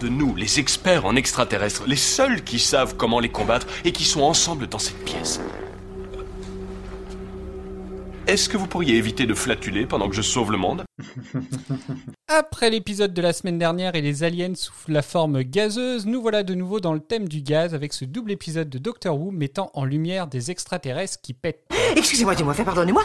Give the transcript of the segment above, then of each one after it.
de nous, les experts en extraterrestres, les seuls qui savent comment les combattre et qui sont ensemble dans cette pièce. Est-ce que vous pourriez éviter de flatuler pendant que je sauve le monde? Après l'épisode de la semaine dernière et les aliens sous la forme gazeuse, nous voilà de nouveau dans le thème du gaz avec ce double épisode de Doctor Who mettant en lumière des extraterrestres qui pètent. Excusez-moi, dis-moi, fait pardonnez-moi.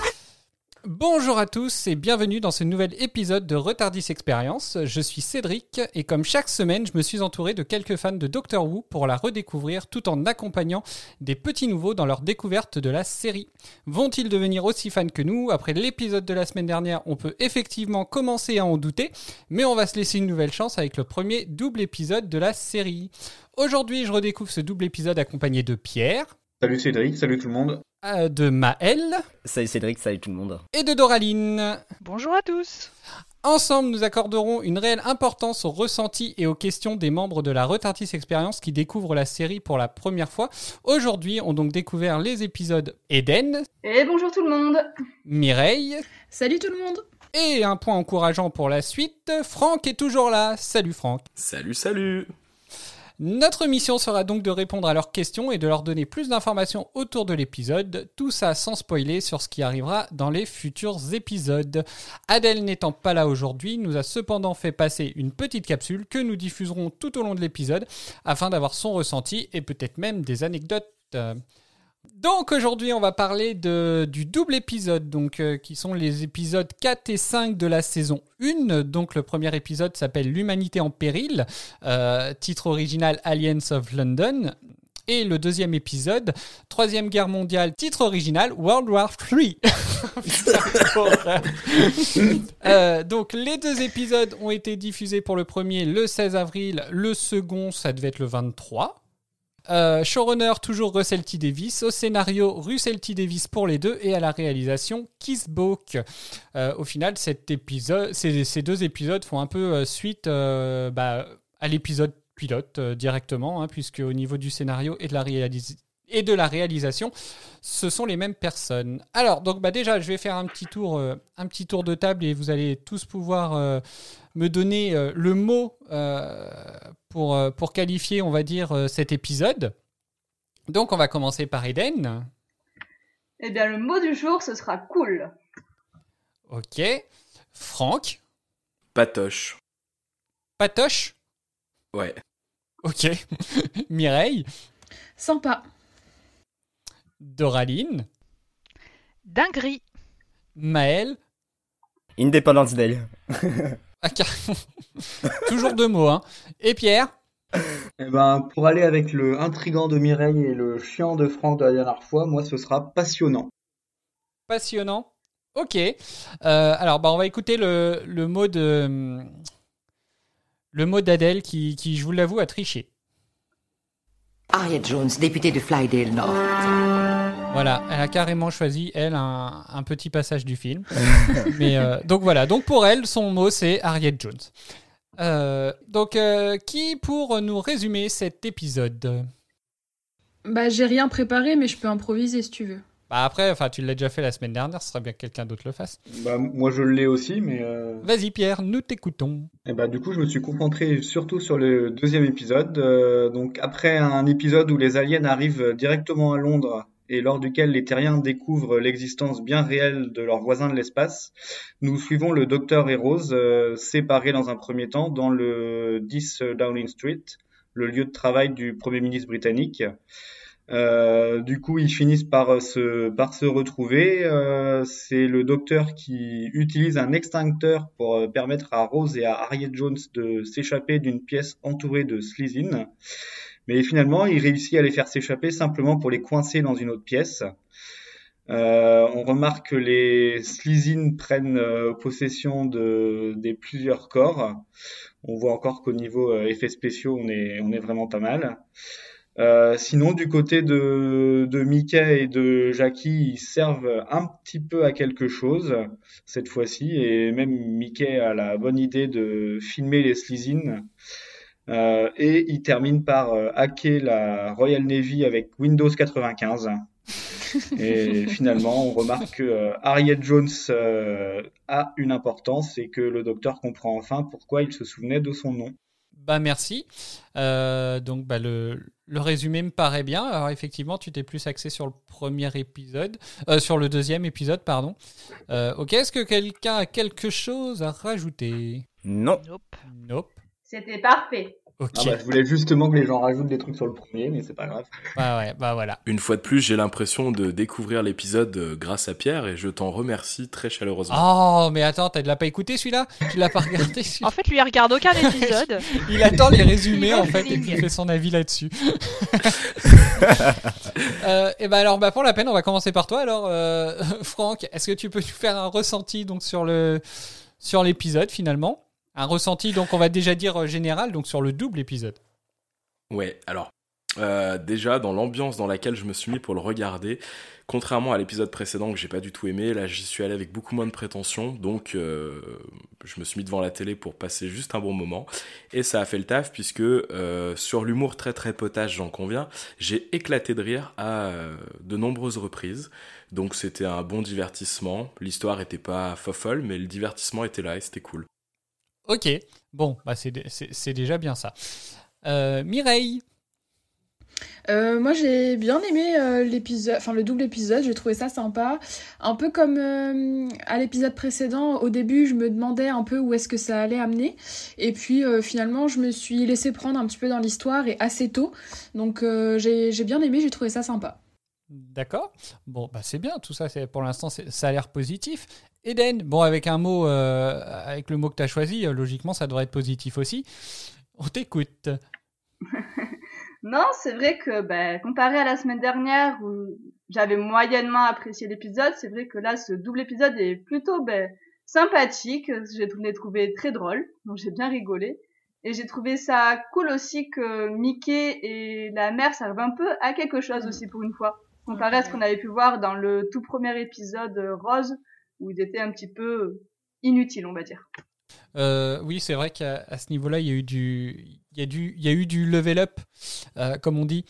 Bonjour à tous et bienvenue dans ce nouvel épisode de Retardis Experience. Je suis Cédric et comme chaque semaine, je me suis entouré de quelques fans de Doctor Who pour la redécouvrir tout en accompagnant des petits nouveaux dans leur découverte de la série. Vont-ils devenir aussi fans que nous? Après l'épisode de la semaine dernière, on peut effectivement commencer à en douter, mais on va se laisser une nouvelle chance avec le premier double épisode de la série. Aujourd'hui, je redécouvre ce double épisode accompagné de Pierre, Salut Cédric, salut tout le monde. euh, de Maël Salut Cédric, salut tout le monde. et de Doraline. Bonjour à tous. Ensemble, nous accorderons une réelle importance aux ressentis et aux questions des membres de la Retardis Experience qui découvrent la série pour la première fois. Aujourd'hui, on donc découvert les épisodes Eden, Et bonjour tout le monde Mireille, Salut tout le monde et un point encourageant pour la suite, Franck est toujours là. Salut Franck. Salut, salut Notre mission sera donc de répondre à leurs questions et de leur donner plus d'informations autour de l'épisode, tout ça sans spoiler sur ce qui arrivera dans les futurs épisodes. Adèle n'étant pas là aujourd'hui, nous a cependant fait passer une petite capsule que nous diffuserons tout au long de l'épisode afin d'avoir son ressenti et peut-être même des anecdotes. Donc aujourd'hui, on va parler de, du double épisode, donc euh, qui sont les épisodes 4 et 5 de la saison 1. Donc le premier épisode s'appelle L'humanité en péril, euh, titre original Aliens of London. Et le deuxième épisode, Troisième Guerre mondiale, titre original World War III. Euh, donc les deux épisodes ont été diffusés pour le premier le 16 avril, le second ça devait être le 23. Euh, showrunner toujours Russell T. Davis, au scénario Russell T. Davis pour les deux et à la réalisation Keith Boak. Euh, au final, ces, deux épisodes font un peu euh, suite euh, bah, à l'épisode pilote directement, hein, puisque au niveau du scénario et de la réalisation et de la réalisation, ce sont les mêmes personnes. Alors, donc bah déjà, je vais faire un petit tour, euh, un petit tour de table et vous allez tous pouvoir euh, me donner euh, le mot euh, pour, euh, pour qualifier, on va dire, euh, cet épisode. Donc, on va commencer par Eden. Eh bien le mot du jour ce sera cool. Ok. Franck. Patoche. Patoche? Ouais. Ok. Mireille? Sympa. Doraline. Dinguerie. Maël. Independence Day. Ah. Toujours deux mots. Hein. Et Pierre? Eh ben, pour aller avec le intrigant de Mireille et le chiant de Franck de la dernière fois, moi ce sera passionnant. Passionnant. Ok. Euh, alors, bah, on va écouter le, le mot de le mot d'Adèle qui, qui, je vous l'avoue, a triché. Harriet Jones, députée de Flydale North. Voilà, elle a carrément choisi elle un, un petit passage du film. Mais euh, donc voilà, donc pour elle, son mot c'est Harriet Jones. Euh, donc, euh, qui pour nous résumer cet épisode? Bah, j'ai rien préparé, mais je peux improviser si tu veux. Bah après, enfin, tu l'as déjà fait la semaine dernière, ce serait bien que quelqu'un d'autre le fasse. Bah, moi je l'ai aussi, mais euh, Vas-y Pierre, nous t'écoutons. eh ben, du coup je me suis concentré surtout sur le deuxième épisode. Euh, donc après un épisode où les aliens arrivent directement à Londres et lors duquel les terriens découvrent l'existence bien réelle de leurs voisins de l'espace, nous suivons le docteur et Rose euh, séparés dans un premier temps dans le 10 Downing Street, le lieu de travail du Premier ministre britannique. Euh, du coup, ils finissent par se, par se retrouver. Euh, c'est le docteur qui utilise un extincteur pour euh, permettre à Rose et à Harriet Jones de s'échapper d'une pièce entourée de Slezin. Mais finalement, il réussit à les faire s'échapper simplement pour les coincer dans une autre pièce. Euh, on remarque que les Slizines prennent euh, possession de, des plusieurs corps. On voit encore qu'au niveau euh, effets spéciaux, on est, vraiment pas mal. Sinon, du côté de, de Mickey et de Jackie, ils servent un petit peu à quelque chose cette fois-ci, et même Mickey a la bonne idée de filmer les Slizines. Euh, et il termine par euh, hacker la Royal Navy avec Windows 95. Et finalement, on remarque que euh, Harriet Jones euh, a une importance et que le docteur comprend enfin pourquoi il se souvenait de son nom. Bah merci. Euh, donc bah, le, le résumé me paraît bien. Alors effectivement, tu t'es plus axé sur le premier épisode, euh, sur le deuxième épisode, pardon. Euh, ok, est-ce que quelqu'un a quelque chose à rajouter? Non. Nope. Nope. C'était parfait. Ok. Ah bah, je voulais justement que les gens rajoutent des trucs sur le premier, mais c'est pas grave. Bah ouais, bah voilà. Une fois de plus, j'ai l'impression de découvrir l'épisode euh, grâce à Pierre et je t'en remercie très chaleureusement. Oh, mais attends, tu l'as pas écouté celui-là? Tu l'as pas regardé celui-là? En fait, lui, il regarde aucun épisode. Il attend les résumés en fait et puis il fait son avis là-dessus. euh, et ben alors bah pour la peine on va commencer par toi alors euh, Franck est-ce que tu peux nous faire un ressenti donc sur le sur l'épisode finalement? Un ressenti donc on va déjà dire euh, général donc sur le double épisode. Ouais, alors, euh, déjà, dans l'ambiance dans laquelle je me suis mis pour le regarder, contrairement à l'épisode précédent que j'ai pas du tout aimé, là, j'y suis allé avec beaucoup moins de prétention, donc euh, je me suis mis devant la télé pour passer juste un bon moment, et ça a fait le taf, puisque sur l'humour très très potage, j'en conviens, j'ai éclaté de rire à de nombreuses reprises, donc c'était un bon divertissement, l'histoire était pas fofolle, mais le divertissement était là et c'était cool. Ok bon bah c'est dé- c'est c'est déjà bien ça. Euh, Mireille Euh, moi j'ai bien aimé euh, l'épisode, enfin le double épisode, j'ai trouvé ça sympa. Un peu comme à l'épisode précédent, au début je me demandais un peu où est-ce que ça allait amener. Et puis finalement je me suis laissé prendre un petit peu dans l'histoire et assez tôt. Donc j'ai bien aimé, j'ai trouvé ça sympa. D'accord. Bon, bah c'est bien, tout ça, c'est pour l'instant, c'est- ça a l'air positif. Eden, bon, avec un mot, euh, avec le mot que tu as choisi, euh, logiquement, ça devrait être positif aussi. On t'écoute. Non, c'est vrai que ben, comparé à la semaine dernière où j'avais moyennement apprécié l'épisode, c'est vrai que là, ce double épisode est plutôt ben, sympathique. J'ai l'ai trouvé très drôle, donc j'ai bien rigolé. Et j'ai trouvé ça cool aussi que Mickey et la mère servent un peu à quelque chose aussi pour une fois, comparé à ce qu'on avait pu voir dans le tout premier épisode euh, Rose, où il était un petit peu inutile, on va dire. Euh, oui, c'est vrai qu'à ce niveau-là, il y a eu du, il y a du, il y a eu du level up, euh, comme on dit.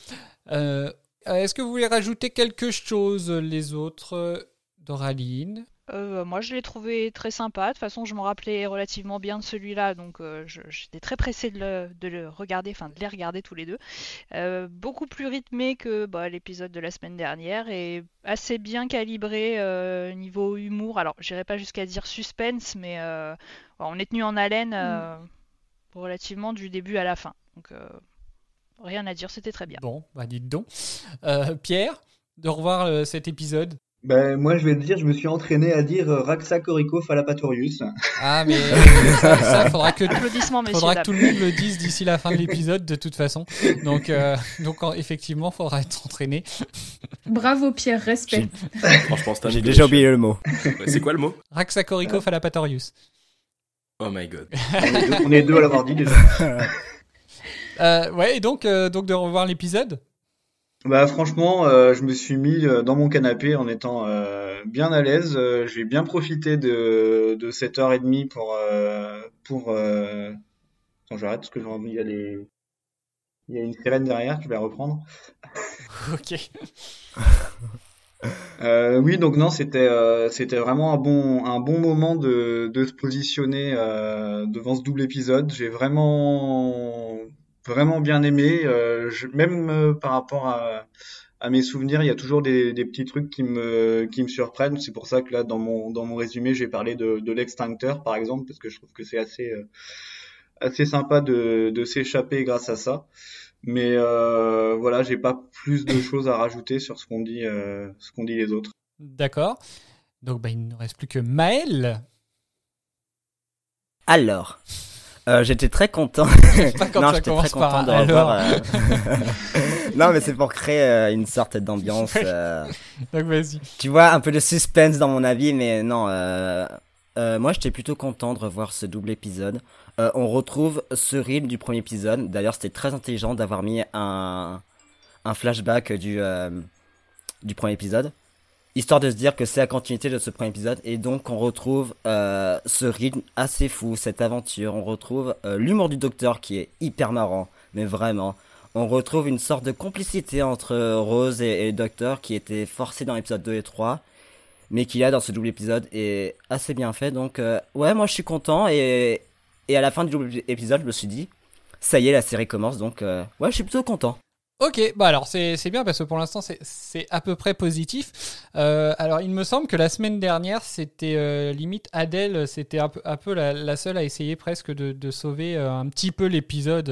Euh, Est-ce que vous voulez rajouter quelque chose, les autres, Doraline? Euh, moi, je l'ai trouvé très sympa. De toute façon, je me rappelais relativement bien de celui-là, donc euh, j'étais très pressée de le, de le regarder, enfin de les regarder tous les deux. Euh, beaucoup plus rythmé que bah, l'épisode de la semaine dernière et assez bien calibré niveau humour. Alors, j'irai pas jusqu'à dire suspense, mais on est tenu en haleine euh, relativement du début à la fin. Donc, rien à dire, c'était très bien. Bon, bah dites donc. Pierre, de revoir cet épisode. Ben, moi, je vais te dire, je me suis entraîné à dire euh, Raxa Corico Falapatorius. Ah, mais ça, ça, faudra que faudra tout le monde le dise d'ici la fin de l'épisode, de toute façon. Donc, euh, donc en- effectivement, faudra être entraîné. Bravo Pierre, respect. Franchement, J'ai déjà oublié le mot. Ouais, C'est quoi le mot? Raxacorico Falapatorius. Oh my god. On est deux, on est deux à l'avoir dit déjà. Euh, ouais, et donc, euh, donc de revoir l'épisode. Bah franchement, euh, je me suis mis euh, dans mon canapé en étant euh, bien à l'aise. Euh, J'ai bien profité de, de cette heure et demie pour euh, pour. Euh... Attends, j'arrête parce que il y a les il y a une sirène derrière. Je vais la reprendre. Ok. Euh, oui, donc non, c'était euh, c'était vraiment un bon un bon moment de de se positionner euh, devant ce double épisode. J'ai vraiment vraiment bien aimé. Euh, je- même euh, par rapport à à mes souvenirs, il y a toujours des des petits trucs qui me qui me surprennent. C'est pour ça que là, dans mon dans mon résumé, j'ai parlé de de l'extincteur, par exemple, parce que je trouve que c'est assez euh, assez sympa de de s'échapper grâce à ça. Mais euh, voilà, j'ai pas plus de choses à rajouter sur ce qu'on dit, euh, ce qu'on dit les autres. D'accord. Donc, bah, il ne reste plus que Maël. Alors, euh, j'étais très content. Pas non, j'étais très content de revoir. euh, non, mais c'est pour créer euh, une sorte d'ambiance. Donc vas-y. tu vois, un peu de suspense dans mon avis, mais non. moi, j'étais plutôt content de revoir ce double épisode. On retrouve ce rythme du premier épisode. D'ailleurs, c'était très intelligent d'avoir mis un, un flashback du, du premier épisode. Histoire de se dire que c'est la continuité de ce premier épisode. Et donc, on retrouve euh, ce rythme assez fou, cette aventure. On retrouve euh, l'humour du docteur qui est hyper marrant, mais vraiment. On retrouve une sorte de complicité entre Rose et, le docteur qui était forcée dans l'épisode 2 et 3 mais qui là dans ce double épisode est assez bien fait donc euh, ouais moi je suis content et et à la fin du double épisode je me suis dit ça y est la série commence donc euh, ouais je suis plutôt content Ok, bah alors c'est bien parce que pour l'instant c'est- à peu près positif. Euh, alors il me semble que la semaine dernière c'était euh, limite Adèle, c'était un peu, un peu la, seule à essayer presque de, sauver euh, un petit peu l'épisode,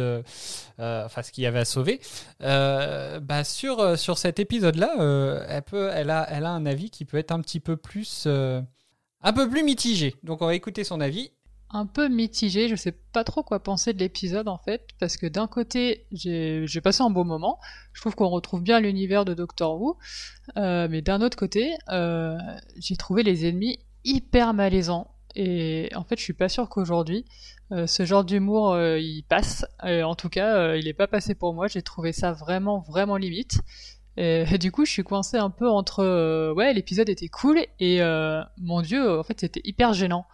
enfin ce qu'il y avait à sauver. Bah sur, sur cet épisode-là, elle, peut, elle, a, elle a un avis qui peut être un petit peu plus, un peu plus mitigé. Donc on va écouter son avis. Un peu mitigé, je sais pas trop quoi penser de l'épisode en fait, parce que d'un côté j'ai passé un beau moment, je trouve qu'on retrouve bien l'univers de Doctor Who, euh, mais d'un autre côté euh, j'ai trouvé les ennemis hyper malaisants, et en fait je suis pas sûr qu'aujourd'hui euh, ce genre d'humour il passe, en tout cas il est pas passé pour moi, j'ai trouvé ça vraiment vraiment limite. Et, du coup, je suis coincé un peu entre ouais, l'épisode était cool et mon dieu, en fait, c'était hyper gênant.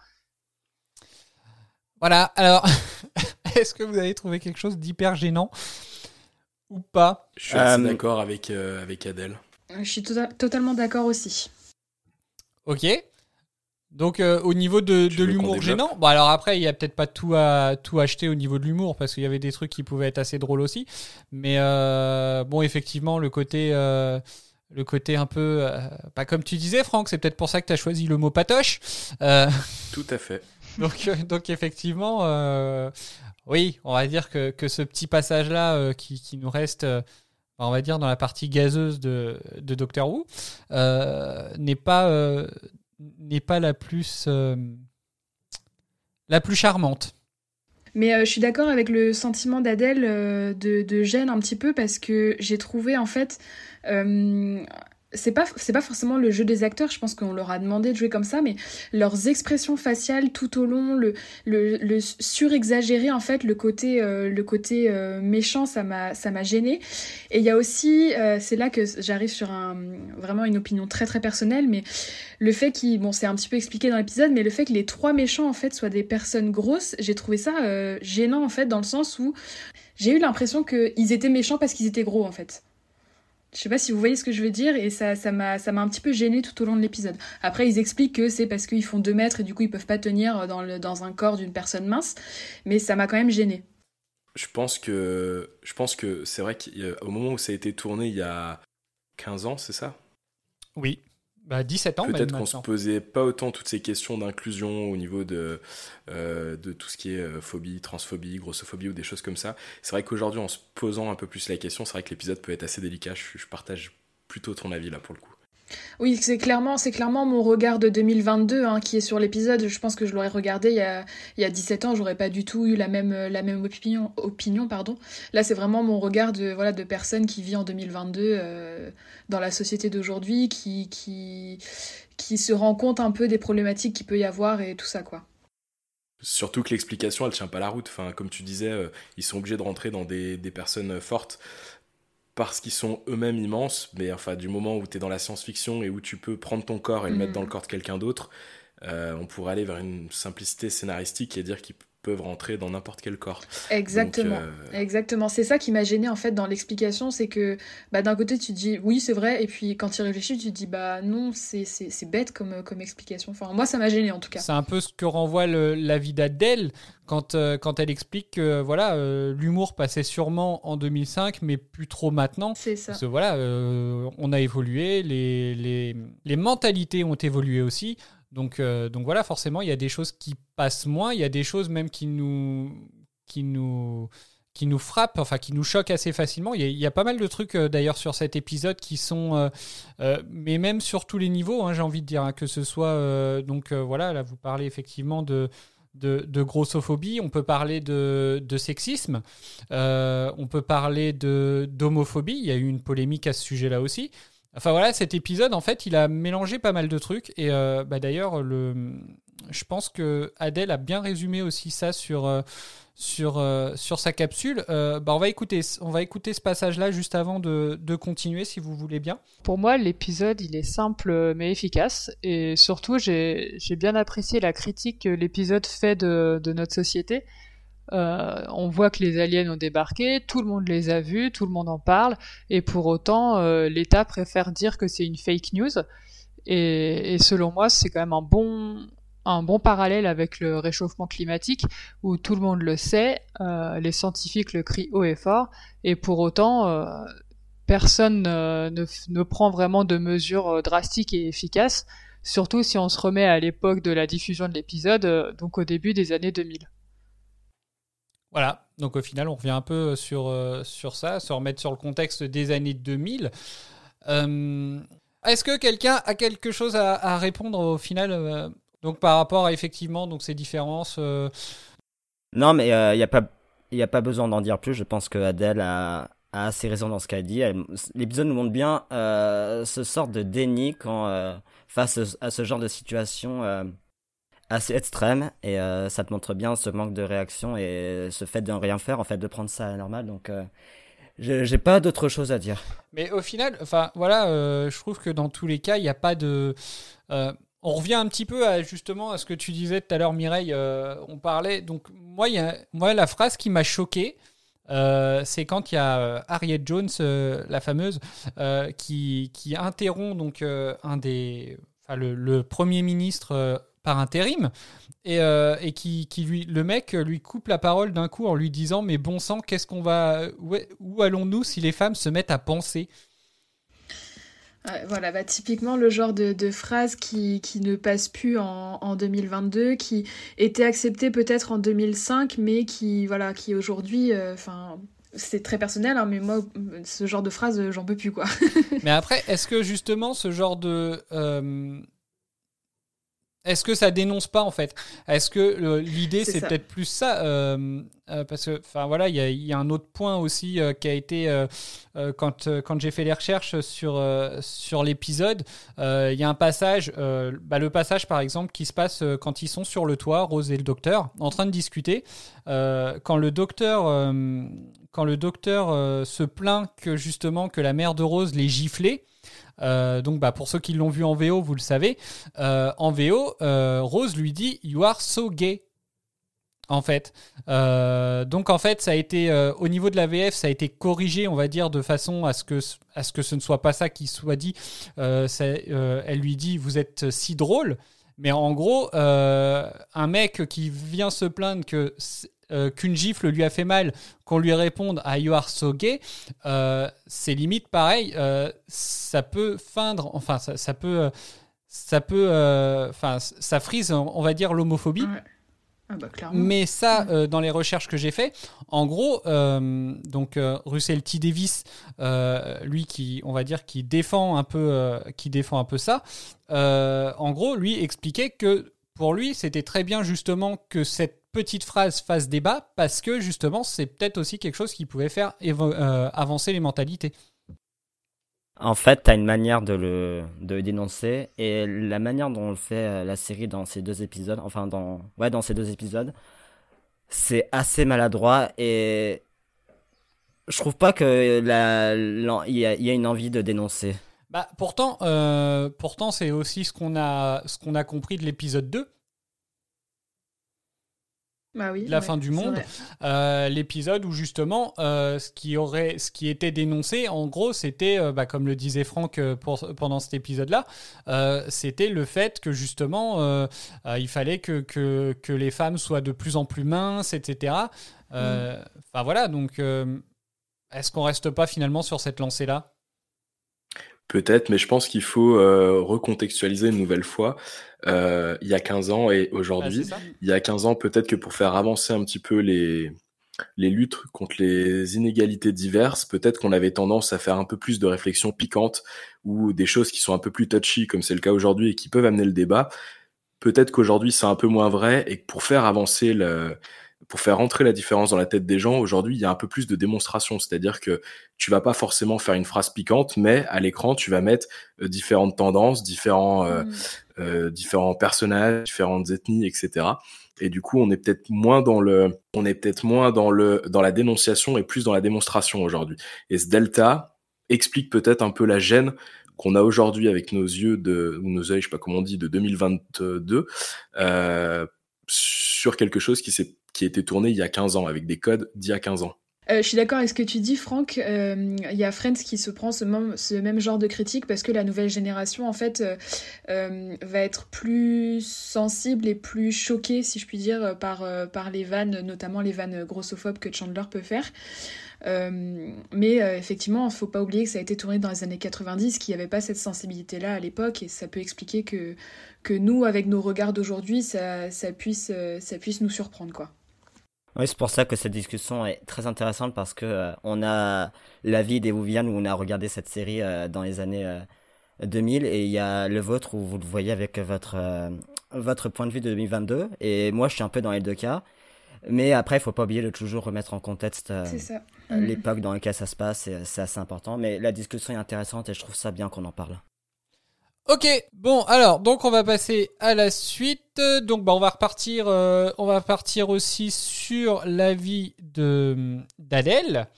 Voilà, alors est-ce que vous avez trouvé quelque chose d'hyper gênant ou pas? Je suis assez Euh, d'accord avec, euh, avec Adèle. Je suis tota- totalement d'accord aussi. Ok. Donc euh, au niveau de, l'humour gênant, bon alors après il y a peut-être pas tout à tout acheter au niveau de l'humour parce qu'il y avait des trucs qui pouvaient être assez drôles aussi, mais euh, bon effectivement le côté euh, le côté un peu euh, pas comme tu disais Franck, c'est peut-être pour ça que tu as choisi le mot patoche. Euh, Tout à fait. Donc euh, donc effectivement euh, oui on va dire que, ce petit passage là qui, nous reste euh, on va dire dans la partie gazeuse de, de Doctor Who euh, n'est pas euh, n'est pas la plus euh, la plus charmante. Mais euh, je suis d'accord avec le sentiment d'Adèle euh, de, gêne un petit peu parce que j'ai trouvé en fait. euh, c'est pas, c'est pas forcément le jeu des acteurs, je pense qu'on leur a demandé de jouer comme ça, mais leurs expressions faciales tout au long, le, le, surexagéré en fait, le côté, euh, le côté euh, méchant, ça m'a, ça m'a gêné. Et il y a aussi, euh, c'est là que j'arrive sur un, vraiment une opinion très très personnelle, mais le fait qu'il, bon c'est un petit peu expliqué dans l'épisode, mais le fait que les trois méchants en fait soient des personnes grosses, j'ai trouvé ça gênant en fait dans le sens où j'ai eu l'impression qu'ils étaient méchants parce qu'ils étaient gros en fait. Je sais pas si vous voyez ce que je veux dire et ça ça m'a ça m'a un petit peu gêné tout au long de l'épisode. Après ils expliquent que c'est parce qu'ils font 2 mètres et du coup ils peuvent pas tenir dans le dans un corps d'une personne mince, mais ça m'a quand même gêné. Je pense que, je pense que c'est vrai qu'au moment où ça a été tourné il y a 15 ans, c'est ça? Oui. Bah 17 ans Peut-être qu'on se posait pas autant toutes ces questions d'inclusion au niveau de, euh, de tout ce qui est euh, phobie, transphobie, grossophobie ou des choses comme ça. C'est vrai qu'aujourd'hui, en se posant un peu plus la question, c'est vrai que l'épisode peut être assez délicat. Je, je partage plutôt ton avis là pour le coup. Oui, c'est clairement, c'est clairement mon regard de 2022 hein, qui est sur l'épisode. Je pense que je l'aurais regardé il y a, il y a 17 ans, j'aurais pas du tout eu la même, la même opinion, opinion pardon. Là, c'est vraiment mon regard de, voilà, de personne qui vit en 2022 euh, dans la société d'aujourd'hui, qui, qui, qui se rend compte un peu des problématiques qu'il peut y avoir et tout ça, quoi. Surtout que l'explication, elle tient pas la route. Enfin, comme tu disais, euh, ils sont obligés de rentrer dans des, des personnes fortes parce qu'ils sont eux-mêmes immenses. Mais enfin, du moment où tu es dans la science-fiction et où tu peux prendre ton corps et le mettre dans le corps de quelqu'un d'autre, euh, on pourrait aller vers une simplicité scénaristique et dire qu'ils peuvent rentrer dans n'importe quel corps. Exactement. Donc, euh, Exactement, c'est ça qui m'a gêné en fait dans l'explication, c'est que bah, d'un côté tu te dis oui c'est vrai, et puis quand tu réfléchis tu te dis bah non c'est c'est- c'est bête comme, comme explication. Enfin moi ça m'a gêné en tout cas. C'est un peu ce que renvoie le- la vie d'Adèle quand, euh, quand elle explique que voilà euh, l'humour passait sûrement en 2005 mais plus trop maintenant. C'est ça. Parce que voilà, euh, on a évolué, les, les, les mentalités ont évolué aussi. Donc, euh, donc voilà, forcément, il y a des choses qui passent moins, il y a des choses même qui nous, qui nous, qui nous frappent, enfin qui nous choquent assez facilement. Il y a, pas mal de trucs euh, d'ailleurs sur cet épisode qui sont, euh, mais même sur tous les niveaux, hein, j'ai envie de dire, hein, que ce soit, donc voilà, là vous parlez effectivement de de, grossophobie, on peut parler de, de sexisme, on peut parler d'homophobie. Il y a eu une polémique à ce sujet-là aussi. Enfin voilà, cet épisode, en fait, il a mélangé pas mal de trucs. Et euh, bah, d'ailleurs, le, je pense que Adèle a bien résumé aussi ça sur, euh, sur, euh, sur sa capsule. Bah, on, va écouter, on va écouter ce passage-là juste avant de, de continuer, si vous voulez bien. Pour moi, l'épisode, il est simple mais efficace. Et surtout, j'ai j'ai bien apprécié la critique que l'épisode fait de, de notre société. Euh, on voit que les aliens ont débarqué, tout le monde les a vus, tout le monde en parle, et pour autant, euh, l'État préfère dire que c'est une fake news. Et, et selon moi, c'est quand même un bon, un bon parallèle avec le réchauffement climatique, où tout le monde le sait, euh, les scientifiques le crient haut et fort, et pour autant, euh, personne ne, ne prend vraiment de mesures euh, drastiques et efficaces, surtout si on se remet à l'époque de la diffusion de l'épisode, euh, donc au début des années 2000. Voilà, donc au final, on revient un peu sur, euh, sur ça, se remettre sur le contexte des années 2000. Euh, Est-ce que quelqu'un a quelque chose à, répondre au final euh, donc par rapport à effectivement donc ces différences euh, Non, mais il n'y a, pas- y a pas besoin d'en dire plus. Je pense que Adèle a, a assez raison dans ce qu'elle dit. L'épisode nous montre bien euh, ce sort de déni quand, euh, face à ce genre de situation euh, assez extrême. Et euh, ça te montre bien ce manque de réaction et ce fait de ne rien faire, en fait, de prendre ça à la normale. Donc, euh, j'ai pas d'autre chose à dire. Mais au final, enfin voilà, euh, je trouve que dans tous les cas, il n'y a pas de. on revient un petit peu à justement à ce que tu disais tout à l'heure, Mireille. on parlait donc moi, moi la phrase qui m'a choqué. c'est quand il y a Harriet Jones, la fameuse, qui, qui interrompt donc un des, le, le premier ministre par intérim et, euh, et qui, qui lui, le mec lui coupe la parole d'un coup en lui disant mais bon sang, qu'est-ce qu'on va, où, allons-nous si les femmes se mettent à penser? Ouais, voilà, bah, typiquement le genre de, de phrase qui, qui ne passe plus en, en 2022, qui était acceptée peut-être en 2005, mais qui, voilà, qui aujourd'hui, euh, enfin, c'est très personnel, hein, mais moi, ce genre de phrase, euh, j'en peux plus, quoi. Mais après, est-ce que justement ce genre de. euh, est-ce que ça dénonce pas en fait? Est-ce que euh, l'idée C'est peut-être plus ça euh, euh, Parce que, enfin voilà, il y a, il y a un autre point aussi qui a été quand quand j'ai fait les recherches sur sur l'épisode, il y a un passage, bah, le passage par exemple qui se passe quand ils sont sur le toit, Rose et le docteur, en train de discuter. Quand le docteur quand le docteur se plaint que justement que la mère de Rose l'ait giflé. Euh, donc, bah, pour ceux qui l'ont vu en VO, vous le savez. Euh, en VO, euh, Rose lui dit You are so gay. En fait. Donc, en fait, ça a été, au niveau de la VF, ça a été corrigé, on va dire, de façon à ce que, à ce, que ce ne soit pas ça qui soit dit. Elle lui dit Vous êtes si drôle. Mais en gros, un mec qui vient se plaindre que euh, qu'une gifle lui a fait mal, qu'on lui réponde à You are so gay, euh, c'est limite pareil. euh, ça peut feindre, enfin, ça, ça peut, ça peut, enfin, ça frise, on va dire, l'homophobie. Ouais. Ah bah. Mais ça, euh, dans les recherches que j'ai fait, en gros, euh, donc euh, Russell T Davis, lui qui, on va dire, qui défend un peu, qui défend un peu ça, en gros, lui expliquait que pour lui, c'était très bien justement que cette petite phrase fasse débat parce que justement, c'est peut-être aussi quelque chose qui pouvait faire euh, avancer les mentalités. En fait, t'as une manière de le de le dénoncer et la manière dont on le fait euh, la série dans ces deux épisodes, enfin dans ouais dans ces deux épisodes, c'est assez maladroit et je trouve pas que la l'en- il y a, il y a une envie de dénoncer. Bah, pourtant, euh, pourtant c'est aussi ce qu'on a, ce qu'on a compris de l'épisode 2. Bah oui. la ouais, fin du monde, euh, l'épisode où justement euh, ce qui aurait, ce qui était dénoncé, en gros, c'était, euh, bah, comme le disait Franck pour- pendant cet épisode-là, c'était le fait que justement il fallait que, que, que les femmes soient de plus en plus minces, etc. Euh, Enfin voilà, donc est-ce qu'on reste pas finalement sur cette lancée-là? Peut-être, mais je pense qu'il faut euh, recontextualiser une nouvelle fois. Euh, il y a 15 ans et aujourd'hui, il y a 15 ans, peut-être que pour faire avancer un petit peu les, les luttes contre les inégalités diverses, peut-être qu'on avait tendance à faire un peu plus de réflexions piquantes ou des choses qui sont un peu plus touchy, comme c'est le cas aujourd'hui, et qui peuvent amener le débat. peut-être qu'aujourd'hui c'est un peu moins vrai et que pour faire avancer le, pour faire rentrer la différence dans la tête des gens, aujourd'hui, il y a un peu plus de démonstration. C'est-à-dire que tu vas pas forcément faire une phrase piquante, mais à l'écran, tu vas mettre euh, différentes tendances, différents, euh, Mm. euh, différents personnages, différentes ethnies, etc. Et du coup, on est peut-être moins dans le, on est peut-être moins dans le, dans la dénonciation et plus dans la démonstration aujourd'hui. Et ce delta explique peut-être un peu la gêne qu'on a aujourd'hui avec nos yeux de, ou nos yeux, je sais pas comment on dit, de 2022, euh, sur quelque chose qui s'est, qui a été tourné il y a 15 ans, avec des codes d'il y a 15 ans. Euh, je suis d'accord avec ce que tu dis, Franck. Euh, Il y a Friends qui se prend ce même, genre de critique parce que la nouvelle génération, en fait, euh, va être plus sensible et plus choquée, si je puis dire, par, les vannes, notamment les vannes grossophobes que Chandler peut faire. Mais effectivement, il faut pas oublier que ça a été tourné dans les années 90, qu'il n'y avait pas cette sensibilité-là à l'époque, et ça peut expliquer que, nous, avec nos regards d'aujourd'hui, ça, puisse, ça puisse nous surprendre, quoi. Oui, c'est pour ça que cette discussion est très intéressante parce que euh, on a l'avis des Viviane où on a regardé cette série euh, dans les années euh, 2000 et il y a le vôtre où vous le voyez avec votre euh, votre point de vue de 2022 et moi je suis un peu dans les deux cas. Mais après, il faut pas oublier de toujours remettre en contexte euh, euh, Mhm. l'époque dans laquelle ça se passe, c'est assez important. Mais la discussion est intéressante et je trouve ça bien qu'on en parle. Ok, bon alors donc on va passer à la suite. Donc bah, on va repartir, euh, on va repartir aussi sur l'avis de d'Adèle.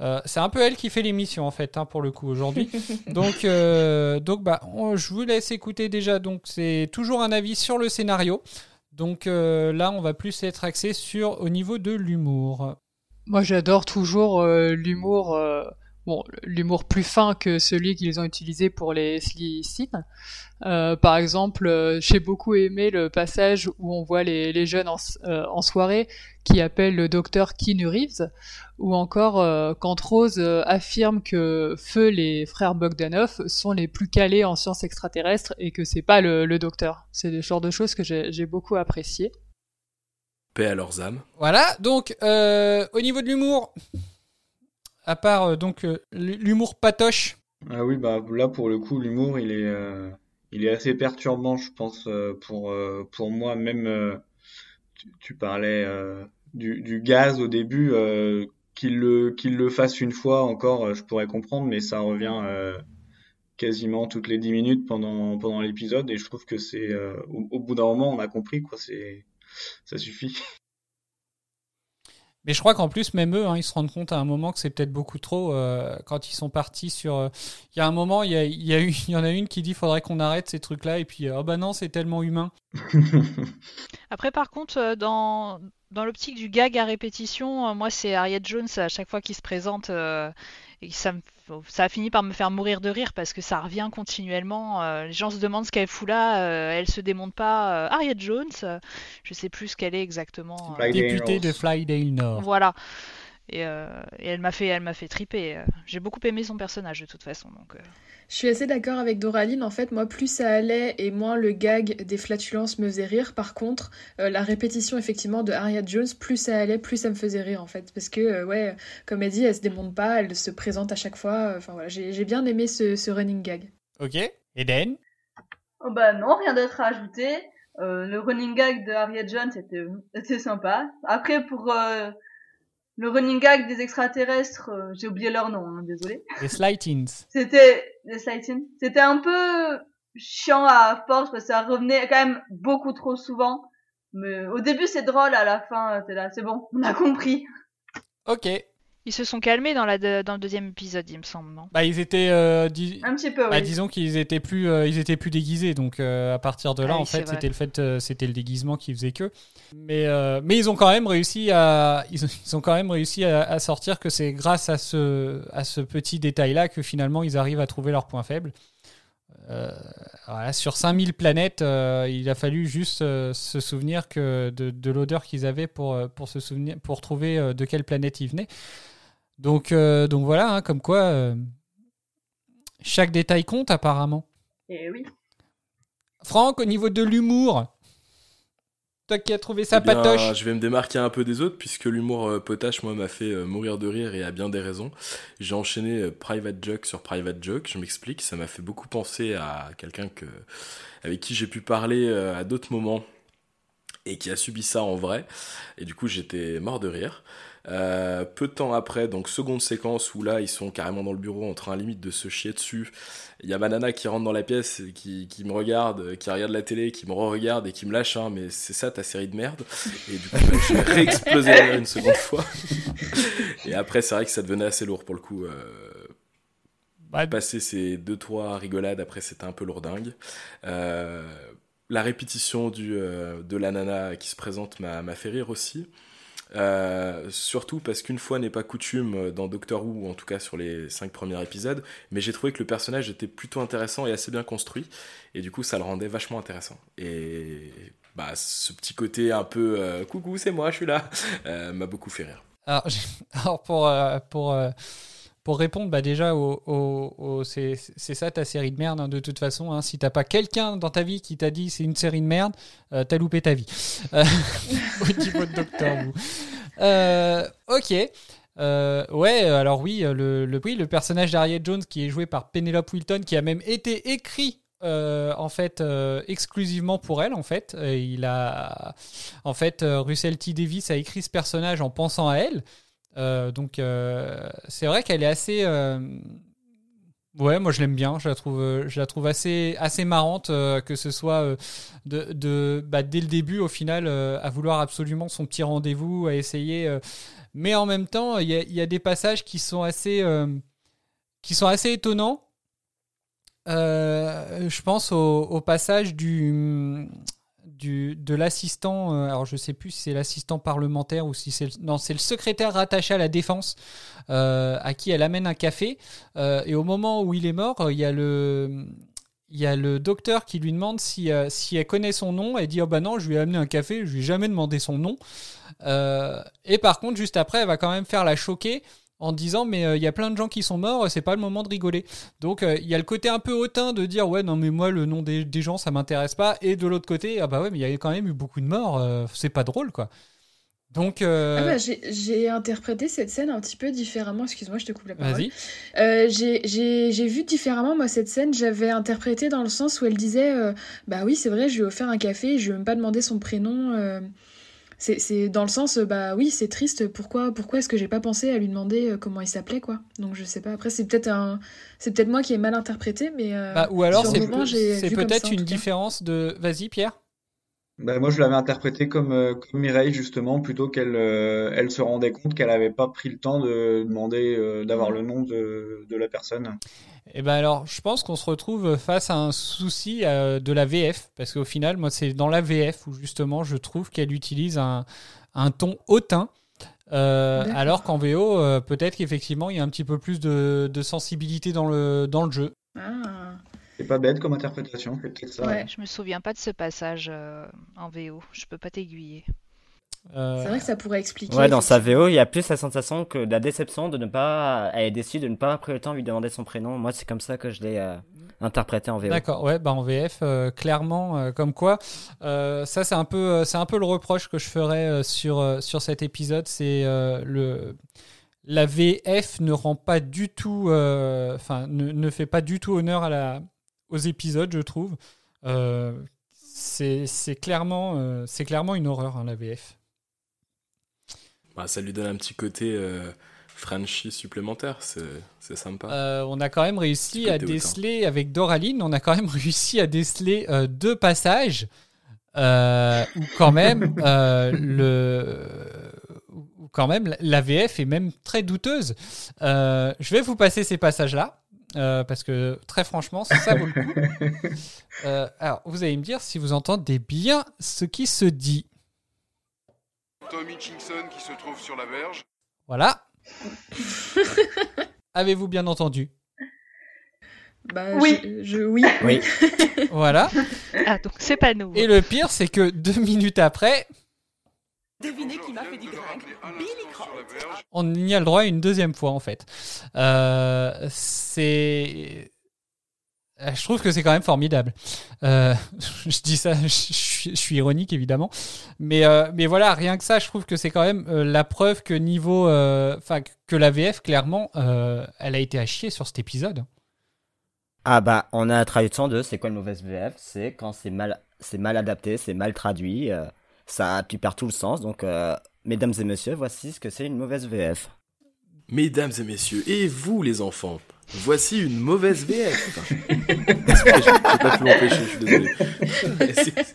Euh, c'est un peu elle qui fait l'émission en fait hein, pour le coup aujourd'hui. donc euh, donc bah on- je vous laisse écouter déjà. Donc c'est toujours un avis sur le scénario. Donc euh, là on va plus être axé sur au niveau de l'humour. Moi, j'adore toujours euh, l'humour, euh, bon, l'humour plus fin que celui qu'ils ont utilisé pour les Sly. Euh, par exemple, euh, j'ai beaucoup aimé le passage où on voit les, les jeunes en, euh, en soirée qui appellent le docteur Keanu Reeves, ou encore euh, quand Rose euh, affirme que Feu, les frères Bogdanov, sont les plus calés en sciences extraterrestres et que c'est pas le, le docteur. C'est le genre de choses que j'ai j'ai beaucoup apprécié. Paix à leurs âmes. Voilà, donc euh, au niveau de l'humour, à part euh, donc euh, l'humour patoche, Ah oui, bah là pour le coup, l'humour, il est, euh, il est assez perturbant, je pense, pour, pour moi. Même, tu, parlais du, gaz au début, qu'il le, qu'il le fasse une fois encore, je pourrais comprendre, mais ça revient quasiment toutes les 10 minutes pendant, pendant l'épisode, et je trouve que c'est, au, au bout d'un moment, on a compris, quoi, c'est, ça suffit. Mais je crois qu'en plus, même eux, hein, ils se rendent compte à un moment que c'est peut-être beaucoup trop euh, quand ils sont partis sur. euh, Il y a un moment, il y, a, en a une qui dit faudrait qu'on arrête ces trucs-là, et puis, oh bah non, c'est tellement humain. Après, par contre, euh, dans, dans l'optique du gag à répétition, euh, moi, c'est Harriet Jones à chaque fois qu'il se présente. euh, et ça, me- ça a fini par me faire mourir de rire parce que ça revient continuellement. euh, les gens se demandent ce qu'elle fout là. euh, elle se démonte pas. euh, Harriet Jones, euh, je sais plus ce qu'elle est exactement. euh, Flydale Député de. Flydale Nord. voilà. Et, euh, et elle m'a fait, elle m'a fait triper. euh. J'ai beaucoup aimé son personnage de toute façon. Donc, euh. Je suis assez d'accord avec Doraline. En fait, moi, plus ça allait et moins le gag des flatulences me faisait rire. Par contre, euh, la répétition, effectivement, de Harriet Jones, plus ça allait, plus ça me faisait rire, en fait. Parce que, euh, ouais, comme elle dit, elle se démonte pas, elle se présente à chaque fois. Enfin, voilà, j'ai bien aimé ce, ce running gag. Ok Eden? Oh bah non, rien d'autre à ajouter. Euh, le running gag de Harriet Jones était, était sympa. Après, pour euh, le running gag des extraterrestres, euh, j'ai oublié leur nom, hein, désolé. Les Slightings. C'était les sightings. C'était un peu chiant à force parce que ça revenait quand même beaucoup trop souvent. Mais au début c'est drôle, à la fin euh, t'es là, c'est bon, on a compris. Ok. Ils se sont calmés dans, la de- dans le deuxième épisode, il me semble, non? Bah, ils étaient. euh, dis- Un petit peu, bah, oui. disons qu'ils étaient plus, euh, ils étaient plus déguisés, donc euh, à partir de là, Ah en fait, c'était le fait, euh, c'était le déguisement qui faisait que. Mais, euh, mais ils ont quand même réussi à, ils ont, ils ont quand même réussi à, à sortir que c'est grâce à ce, à ce petit détail-là que finalement ils arrivent à trouver leur point faible. Euh, voilà, sur 5000 planètes, euh, il a fallu juste euh, se souvenir que de, de l'odeur qu'ils avaient pour, pour, se souvenir, pour trouver euh, de quelle planète ils venaient. Donc, euh, donc voilà, hein, comme quoi euh, chaque détail compte apparemment. Et oui. Franck, au niveau de l'humour, Toi qui as trouvé ça Eh bien, patoche. Je vais me démarquer un peu des autres puisque l'humour euh, potache, moi, m'a fait mourir de rire et à bien des raisons. J'ai enchaîné Private Joke sur Private Joke. Je m'explique, ça m'a fait beaucoup penser à quelqu'un que avec qui j'ai pu parler à d'autres moments et qui a subi ça en vrai. Et du coup, j'étais mort de rire. Euh, peu de temps après, donc seconde séquence où là ils sont carrément dans le bureau en train limite de se chier dessus. Il y a ma nana qui rentre dans la pièce, et qui, qui me regarde, qui regarde la télé, qui me re-regarde et qui me lâche, hein, mais c'est ça ta série de merde. Et du coup, bah, j'ai réexplosé de rire une seconde fois. et après, c'est vrai que ça devenait assez lourd pour le coup. Euh, Bah, passer ces deux trois rigolades, après c'était un peu lourdingue. Euh, la répétition du, euh, de la nana qui se présente m'a fait rire aussi. Euh, surtout parce qu'une fois n'est pas coutume euh, dans Doctor Who, en tout cas sur les cinq premiers épisodes, mais j'ai trouvé que le personnage était plutôt intéressant et assez bien construit, et du coup ça le rendait vachement intéressant. Et bah, ce petit côté un peu euh, coucou, c'est moi, je suis là, m'a beaucoup fait rire. Alors, alors pour, pour, pour répondre, bah déjà, au, c'est ça ta série de merde, hein, de toute façon. hein. si t'as pas quelqu'un dans ta vie qui t'a dit c'est une série de merde, euh, t'as loupé ta vie. Euh, au niveau de Who. Euh, ok. Euh, ouais, alors oui, le, oui, le personnage d'Harriet Jones qui est joué par Penelope Wilton, qui a même été écrit en fait exclusivement pour elle en fait. Il a en fait Russell T Davis a écrit ce personnage en pensant à elle. Euh, donc euh, c'est vrai qu'elle est assez euh, ouais moi je l'aime bien. Je la trouve je la trouve assez assez marrante que ce soit de, de bah, dès le début au final à vouloir absolument son petit rendez-vous à essayer mais en même temps il y y a des passages qui sont assez qui sont assez étonnants. Je pense au passage du, de l'assistant. euh, alors je sais plus si c'est l'assistant parlementaire ou si c'est le- non c'est le secrétaire rattaché à la défense euh, à qui elle amène un café. Euh, et au moment où il est mort, il y a le il y a le docteur qui lui demande si, si elle connaît son nom. Elle dit Oh bah non, je lui ai amené un café, je lui ai jamais demandé son nom. Et par contre, juste après, elle va quand même faire la choquer en disant Mais euh, il y a plein de gens qui sont morts, c'est pas le moment de rigoler. Donc euh, il y a le côté un peu hautain de dire Ouais, non, mais moi, le nom des, des gens, ça m'intéresse pas. Et de l'autre côté, Ah bah ouais, mais il y a quand même eu beaucoup de morts, euh, c'est pas drôle quoi. Donc. Ah bah, j'ai interprété cette scène un petit peu différemment. Excuse-moi, je te coupe la parole. Vas-y. J'ai- vu différemment, moi, cette scène. J'avais interprété dans le sens où elle disait Bah oui, c'est vrai, je lui ai offert un café, je lui ai même pas demandé son prénom. C'est dans le sens, bah oui, c'est triste, pourquoi, pourquoi est-ce que j'ai pas pensé à lui demander euh, comment il s'appelait, quoi? Donc je sais pas. Après, c'est peut-être un, c'est peut-être moi qui ai mal interprété, mais. euh, Bah, ou alors c'est peut-être une différence de. Vas-y, Pierre. Ben, moi, je l'avais interprété comme, euh, comme Mireille, justement, plutôt qu'elle euh, elle se rendait compte qu'elle n'avait pas pris le temps de demander euh, d'avoir le nom de, de la personne. Et ben alors, je pense qu'on se retrouve face à un souci euh, de la VF, parce qu'au final, moi, c'est dans la VF où justement, je trouve qu'elle utilise un, un ton hautain. euh, alors qu'en VO, euh, peut-être qu'effectivement, il y a un petit peu plus de, de sensibilité dans le, dans le jeu. Ah. C'est pas bête comme interprétation, c'est peut-être ça. Ouais. Je me souviens pas de ce passage euh, en VO. Je peux pas t'aiguiller. Euh, C'est vrai que ça pourrait expliquer. Ouais, dans sa. VO, il y a plus la sensation que la déception de ne pas. Elle est déçue de ne pas avoir pris le temps de lui demander son prénom. Moi, c'est comme ça que je l'ai euh, interprété en VO. D'accord, ouais, bah en VF, euh, clairement, euh, comme quoi, euh, ça c'est un peu, euh, c'est un peu le reproche que je ferais euh, sur euh, sur cet épisode, c'est euh, le la VF ne rend pas du tout, euh, enfin ne, ne fait pas du tout honneur à la aux épisodes, je trouve. Euh, c'est clairement, euh, c'est clairement une horreur hein, la VF. Bah, ça lui donne un petit côté euh, Frenchy supplémentaire, c'est sympa. Euh, on a quand même réussi à déceler avec Doraline, on a quand même réussi à déceler deux passages où quand même le où quand même la VF est même très douteuse. Je vais vous passer ces passages-là. Euh, parce que très franchement, ça vaut le coup. Euh, alors, vous allez me dire si vous entendez bien ce qui se dit. Tommy Chinkson qui se trouve sur la berge. Voilà. Avez-vous bien entendu? Bah, Oui. je, je- oui. Oui. Voilà. Ah, donc c'est pas nous. Et le pire, c'est que deux minutes après, Devinez qui m'a fait du grec Billy Croft. on y a le droit une deuxième fois en fait. Euh, c'est je trouve que c'est quand même formidable. Euh, je dis ça, je, suis- je suis ironique évidemment, mais euh, mais voilà, rien que ça, je trouve que c'est quand même euh, la preuve que niveau, euh, enfin que la VF clairement, euh, elle a été à chier sur cet épisode. Ah bah, on a traduit 102, c'est quoi une mauvaise VF C'est quand c'est mal, c'est mal adapté, c'est mal traduit, euh, ça tu perds tout le sens. Donc, euh, mesdames et messieurs, voici ce que c'est une mauvaise VF. Mesdames et messieurs, et vous les enfants, voici une mauvaise VF. Peux pas pu m'empêcher, je suis désolé.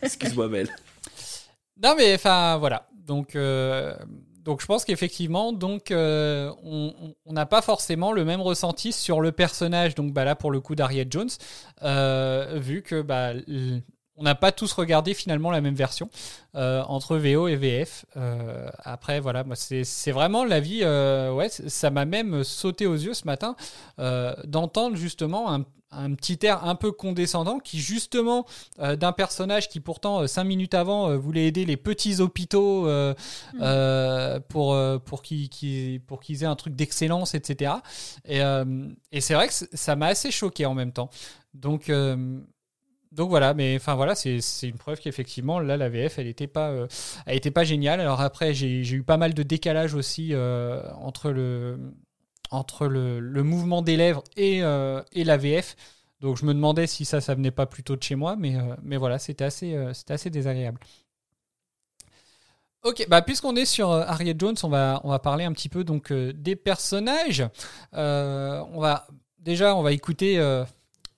Excuse-moi Mel. Non mais enfin voilà, donc euh, donc je pense qu'effectivement donc euh, on n'a pas forcément le même ressenti sur le personnage donc bah là pour le coup d'Harriet Jones euh, vu que bah on n'a pas tous regardé finalement la même version euh, entre VO et VF. Euh, après voilà, moi c'est vraiment la vie. euh, ouais, ça m'a même sauté aux yeux ce matin d'entendre justement un, un petit air un peu condescendant qui justement euh, d'un personnage qui pourtant euh, cinq minutes avant euh, voulait aider les petits hôpitaux euh, pour pour qu'ils aient un truc d'excellence, etc. Et, et c'est vrai que ça m'a assez choqué en même temps. Donc donc voilà, mais enfin voilà, c'est une preuve qu'effectivement là la VF elle était pas euh, pas géniale. Alors après j'ai eu pas mal de décalage aussi euh, entre le entre le, mouvement des lèvres et, euh, la VF. Donc je me demandais si ça, ça venait pas plutôt de chez moi, mais, voilà, c'était assez, assez désagréable. Ok, bah puisqu'on est sur Harriet Jones, on va, parler un petit peu donc des personnages. On va déjà, on va écouter,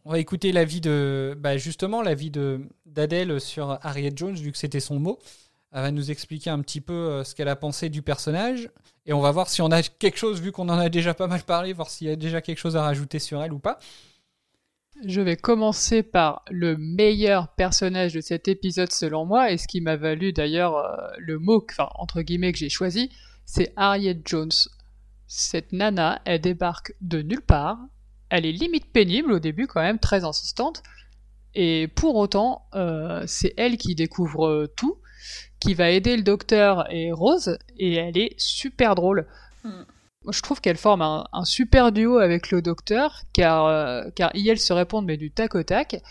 on va écouter l'avis de, bah, justement l'avis d'Adèle sur Harriet Jones vu que c'était son mot. Elle va nous expliquer un petit peu euh, ce qu'elle a pensé du personnage et on va voir si on a quelque chose vu qu'on en a déjà pas mal parlé, voir s'il y a déjà quelque chose à rajouter sur elle ou pas. Je vais commencer par le meilleur personnage de cet épisode selon moi, et ce qui m'a valu d'ailleurs euh, le mot, entre guillemets que j'ai choisi, c'est Harriet Jones. Cette nana, elle débarque de nulle part, elle est limite pénible au début quand même, très insistante, et pour autant, euh, c'est elle qui découvre euh, tout, qui va aider le docteur et Rose, et elle est super drôle. Moi, je trouve qu'elle forme un, un super duo avec le docteur, car, euh, car ils se répondent mais du tac au tac.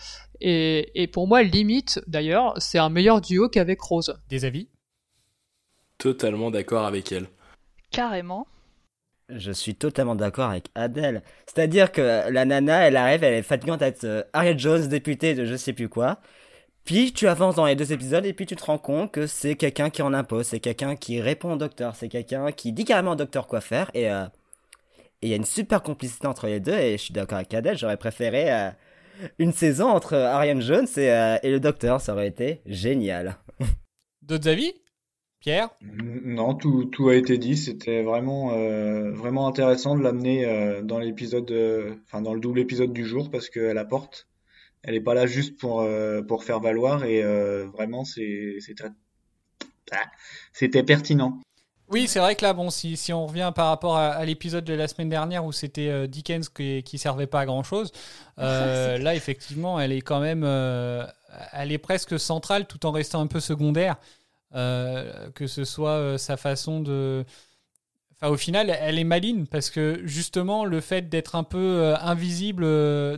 Et, et pour moi, limite, d'ailleurs, c'est un meilleur duo qu'avec Rose. Des avis? Totalement d'accord avec elle. Carrément. Je suis totalement d'accord avec Adèle. C'est-à-dire que la nana, elle arrive, elle est fatigante à être euh, Jones, députée de je sais plus quoi. Puis tu avances dans les deux épisodes et puis tu te rends compte que c'est quelqu'un qui en impose, c'est quelqu'un qui répond au docteur, c'est quelqu'un qui dit carrément au docteur quoi faire et euh, il y a une super complicité entre les deux et je suis d'accord avec Adèle, j'aurais préféré euh, une saison entre Ariane Jones euh, et le docteur, ça aurait été génial. D'autres avis? Pierre Non, tout, tout a été dit. C'était vraiment, euh, vraiment intéressant de l'amener euh, dans l'épisode, euh, enfin dans le double épisode du jour parce qu'elle apporte. Elle est pas là juste pour euh, pour faire valoir et euh, vraiment c'est c'était ah, c'était pertinent. Oui, c'est vrai que là, bon, si, si on revient par rapport à, à l'épisode de la semaine dernière où c'était euh, Dickens qui, qui servait pas à grand chose, euh, là, effectivement, elle est quand même, euh, elle est presque centrale tout en restant un peu secondaire, euh, que ce soit euh, sa façon de. Enfin, au final, elle est maligne parce que justement, le fait d'être un peu euh, invisible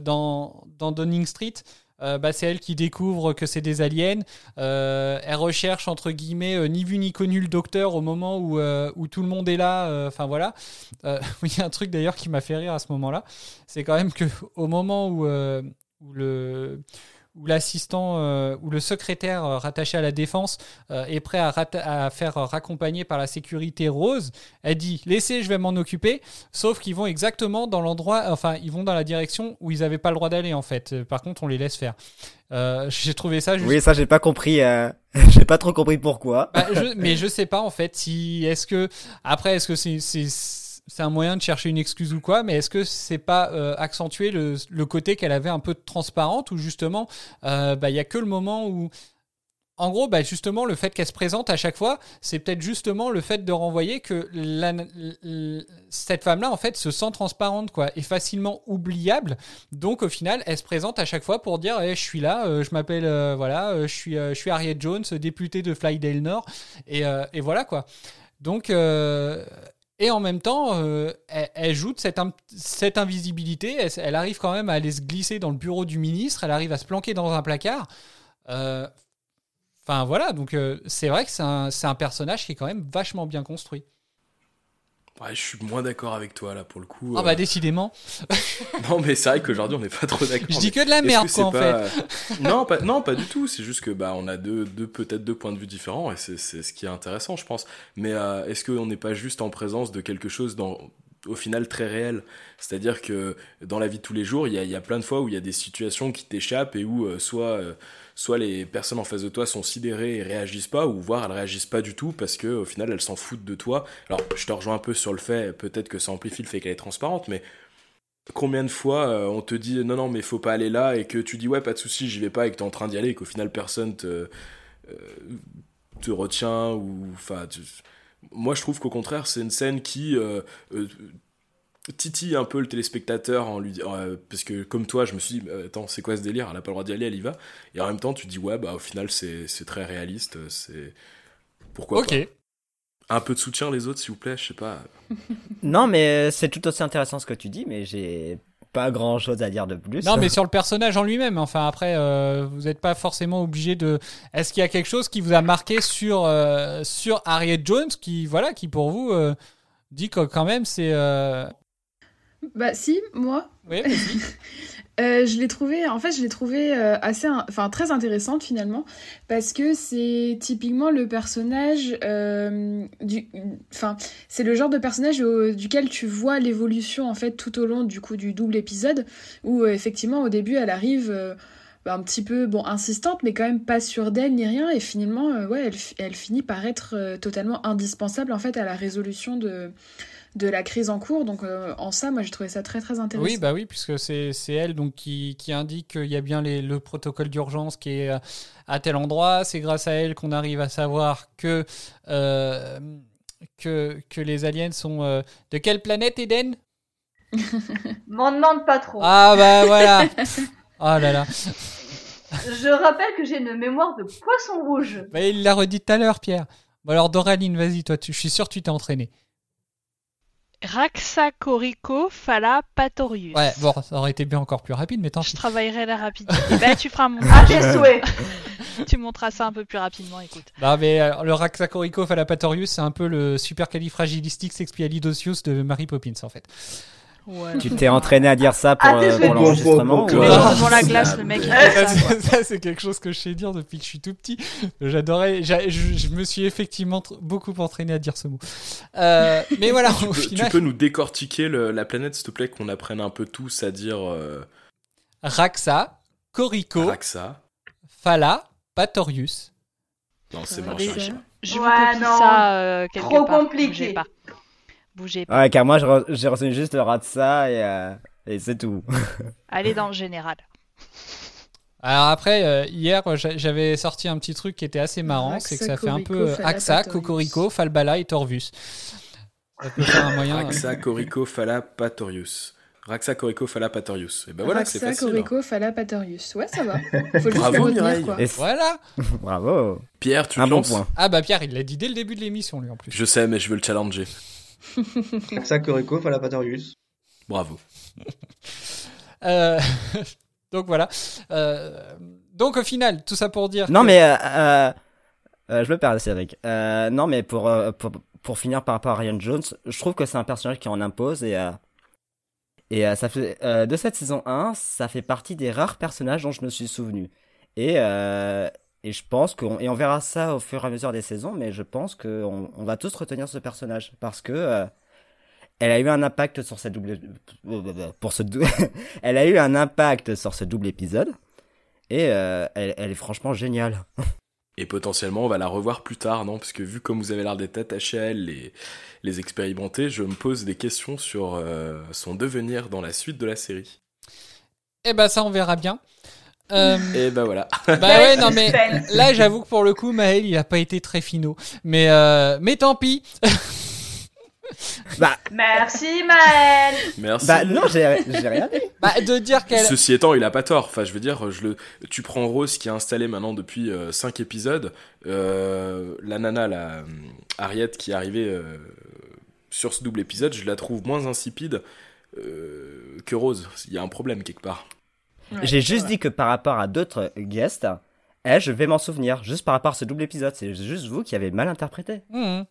dans, dans Downing Street, bah, c'est elle qui découvre que c'est des aliens. Elle recherche entre guillemets ni vu ni connu le docteur au moment où, où tout le monde est là. Enfin voilà. Il y a un truc d'ailleurs qui m'a fait rire à ce moment-là. C'est quand même que au moment où, où le où l'assistant euh, ou le secrétaire euh, rattaché à la défense euh, est prêt à, faire euh, raccompagner par la sécurité rose, elle dit laissez, je vais m'en occuper. Sauf qu'ils vont exactement dans l'endroit, enfin ils vont dans la direction où ils n'avaient pas le droit d'aller en fait. Par contre, on les laisse faire. J'ai trouvé ça juste Oui, ça j'ai pas compris, j'ai pas trop compris pourquoi. bah, je- mais je sais pas en fait si est-ce que après est-ce que c'est c'est un moyen de chercher une excuse ou quoi, mais est-ce que c'est pas euh, accentuer le, côté qu'elle avait un peu de transparente ou justement euh, bah, il y a que le moment où en gros, bah justement, le fait qu'elle se présente à chaque fois, c'est peut-être justement le fait de renvoyer que cette femme-là, en fait, se sent transparente, quoi, et facilement oubliable. Donc, au final, elle se présente à chaque fois pour dire Eh, Je suis là, euh, je m'appelle, euh, voilà, euh, je suis, euh, je suis Harriet Jones, députée de Flydale Nord, et, euh, voilà, quoi. Donc, euh, Et en même temps, euh, elle, elle joue de cette, cette invisibilité. Elle, arrive quand même à aller se glisser dans le bureau du ministre. Elle arrive à se planquer dans un placard. Euh, Enfin voilà, donc euh, c'est vrai que c'est un, un personnage qui est quand même vachement bien construit. Ouais, je suis moins d'accord avec toi là pour le coup. Ah euh. bah décidément. Non, mais c'est vrai qu'aujourd'hui on n'est pas trop d'accord. Je dis que de la merde, quoi, en pas- non, pas, non, pas du tout. C'est juste que bah on a deux, deux peut-être deux points de vue différents et c'est ce qui est intéressant, je pense. Mais euh, est-ce qu'on n'est pas juste en présence de quelque chose dans au final très réel? C'est-à-dire que dans la vie de tous les jours, il y a, y a plein de fois où il y a des situations qui t'échappent et où euh, soit euh, soit les personnes en face de toi sont sidérées et réagissent pas, ou voire elles réagissent pas du tout parce que au final elles s'en foutent de toi. Alors je te rejoins un peu sur le fait, peut-être que ça amplifie le fait qu'elle est transparente, mais combien de fois euh, on te dit non non mais faut pas aller là et que tu dis ouais pas de souci j'y vais pas et que t'es en train d'y aller et qu'au final personne te euh, te retient ou enfin moi je trouve qu'au contraire c'est une scène qui euh, titille un peu le téléspectateur en lui disant euh, parce que comme toi je me suis dit euh, attends c'est quoi ce délire? Elle a pas le droit d'y aller elle y va et en même temps tu dis ouais bah au final c'est c'est très réaliste c'est pourquoi Ok. pas? Un peu de soutien les autres s'il vous plaît je sais pas Non, mais euh, c'est tout aussi intéressant ce que tu dis, mais j'ai pas grand chose à dire de plus. Non, mais sur le personnage en lui-même. Enfin, après, euh, vous n'êtes pas forcément obligé de. Est-ce qu'il y a quelque chose qui vous a marqué sur euh, sur Harriet Jones, qui voilà, qui pour vous euh, dit que quand même c'est. Bah si, moi. Oui. Euh, je l'ai trouvé, en fait, je l'ai trouvé euh, assez, in- enfin très intéressante finalement, parce que c'est typiquement le personnage euh, du, enfin c'est le genre de personnage au- duquel tu vois l'évolution en fait tout au long du coup du double épisode, où euh, effectivement au début elle arrive bah, un petit peu bon insistante, mais quand même pas sûre d'elle ni rien, et finalement ouais elle, elle finit par être totalement indispensable en fait à la résolution de de la crise en cours. Donc euh, en ça, moi j'ai trouvé ça très très intéressant. Oui, bah oui, puisque c'est c'est elle donc qui, qui indique qu'il y a bien les, le protocole d'urgence qui est à, à tel endroit. C'est grâce à elle qu'on arrive à savoir que euh, que, que les aliens sont euh, de quelle planète, Eden? M'en demande pas trop. Ah bah voilà. Ah là là. Je rappelle que j'ai une mémoire de poisson rouge. Bah, il l'a redit tout à l'heure, Pierre. Bon alors Doraline, vas-y, toi, tu, je suis sûr que tu t'es entraîné. Raxacorico Patorius. Ouais, bon, ça aurait été bien encore plus rapide, mais tant Je pis. travaillerai la rapidité. bah, tu feras mon À tes souhaits. tu monteras ça un peu plus rapidement, écoute. Non, mais euh, le Raxacorico Fallapatorius, c'est un peu le supercalifragilisticexpialidocious de Mary Poppins, en fait. Tu t'es entraîné à dire ça pour, Ah, euh, pour l'enregistrement ou, bon, euh. Devant la glace, le mec, Ça, c'est- quelque chose que je sais dire depuis que je suis tout petit. J'adorais, j'a- je, je me suis effectivement beaucoup entraîné à dire ce mot. Euh, mais voilà, tu au peux, final, tu peux nous décortiquer le- la planète s'il te plaît qu'on apprenne un peu tous à dire euh, Raxa, Corico, Raxa Falla, Patorius. non c'est va, je. Je Ouais, vous copie non. ça euh, quelque Trop part. compliqué. Pas. Bougez pas. Ouais, car moi j'ai retenu juste le rat de ça et, euh, et c'est tout. Allez dans le général. Alors après, euh, hier, j'a- j'avais sorti un petit truc qui était assez marrant, c'est que ça fait un peu euh, Axa. Cocorico, Falbala et Torvus. Ça peut faire un moyen. Raxa Corico Fala Patorius. Raxa Corico Fala Patorius. Et ben voilà, c'est Raxa, facile. Corico, Falla, Patorius. Ouais, ça va. Faut juste Bravo, le retenir, quoi. Voilà. Bravo. Pierre, tu Un te bon lances point. Ah bah Pierre, il l'a dit dès le début de l'émission, lui en plus. Je sais, mais je veux le challenger. Axa Corico, Fallapatorius. Bravo. Euh, donc voilà. Euh, donc au final, tout ça pour dire. Non que- mais euh, euh, euh, je me perds Cédric. Euh, non mais pour, euh, pour pour finir par rapport à Ryan Jones, je trouve que c'est un personnage qui en impose et euh, et euh, ça fait euh, de cette saison 1, ça fait partie des rares personnages dont je me suis souvenu. Et euh, et je pense qu'on et on verra ça au fur et à mesure des saisons, mais je pense qu'on on va tous retenir ce personnage parce que euh, elle a eu un impact sur cette double pour ce dou- elle a eu un impact sur ce double épisode et euh, elle, elle est franchement géniale. Et potentiellement, on va la revoir plus tard, non? Parce que vu comme vous avez l'air d'être attaché à elle, les, les expérimenter, je me pose des questions sur euh, son devenir dans la suite de la série. Eh ben ça, on verra bien. Euh, Et ben voilà. bah ouais, non mais là, j'avoue que pour le coup, Maël, il a pas été très finaux. Mais euh, mais tant pis. Bah Merci Maël. Merci. bah non, j'ai rien dit. Bah de dire qu'elle. Ceci étant, il a pas tort. Enfin, je veux dire, je le... tu prends Rose qui est installée maintenant depuis 5 épisodes. euh, la nana, la euh, Harriet qui est arrivée euh, sur ce double épisode, je la trouve moins insipide euh, que Rose. Il y a un problème quelque part. J'ai juste dit que par rapport à d'autres guests, eh, je vais m'en souvenir, juste par rapport à ce double épisode. C'est juste vous qui avez mal interprété. Mhm.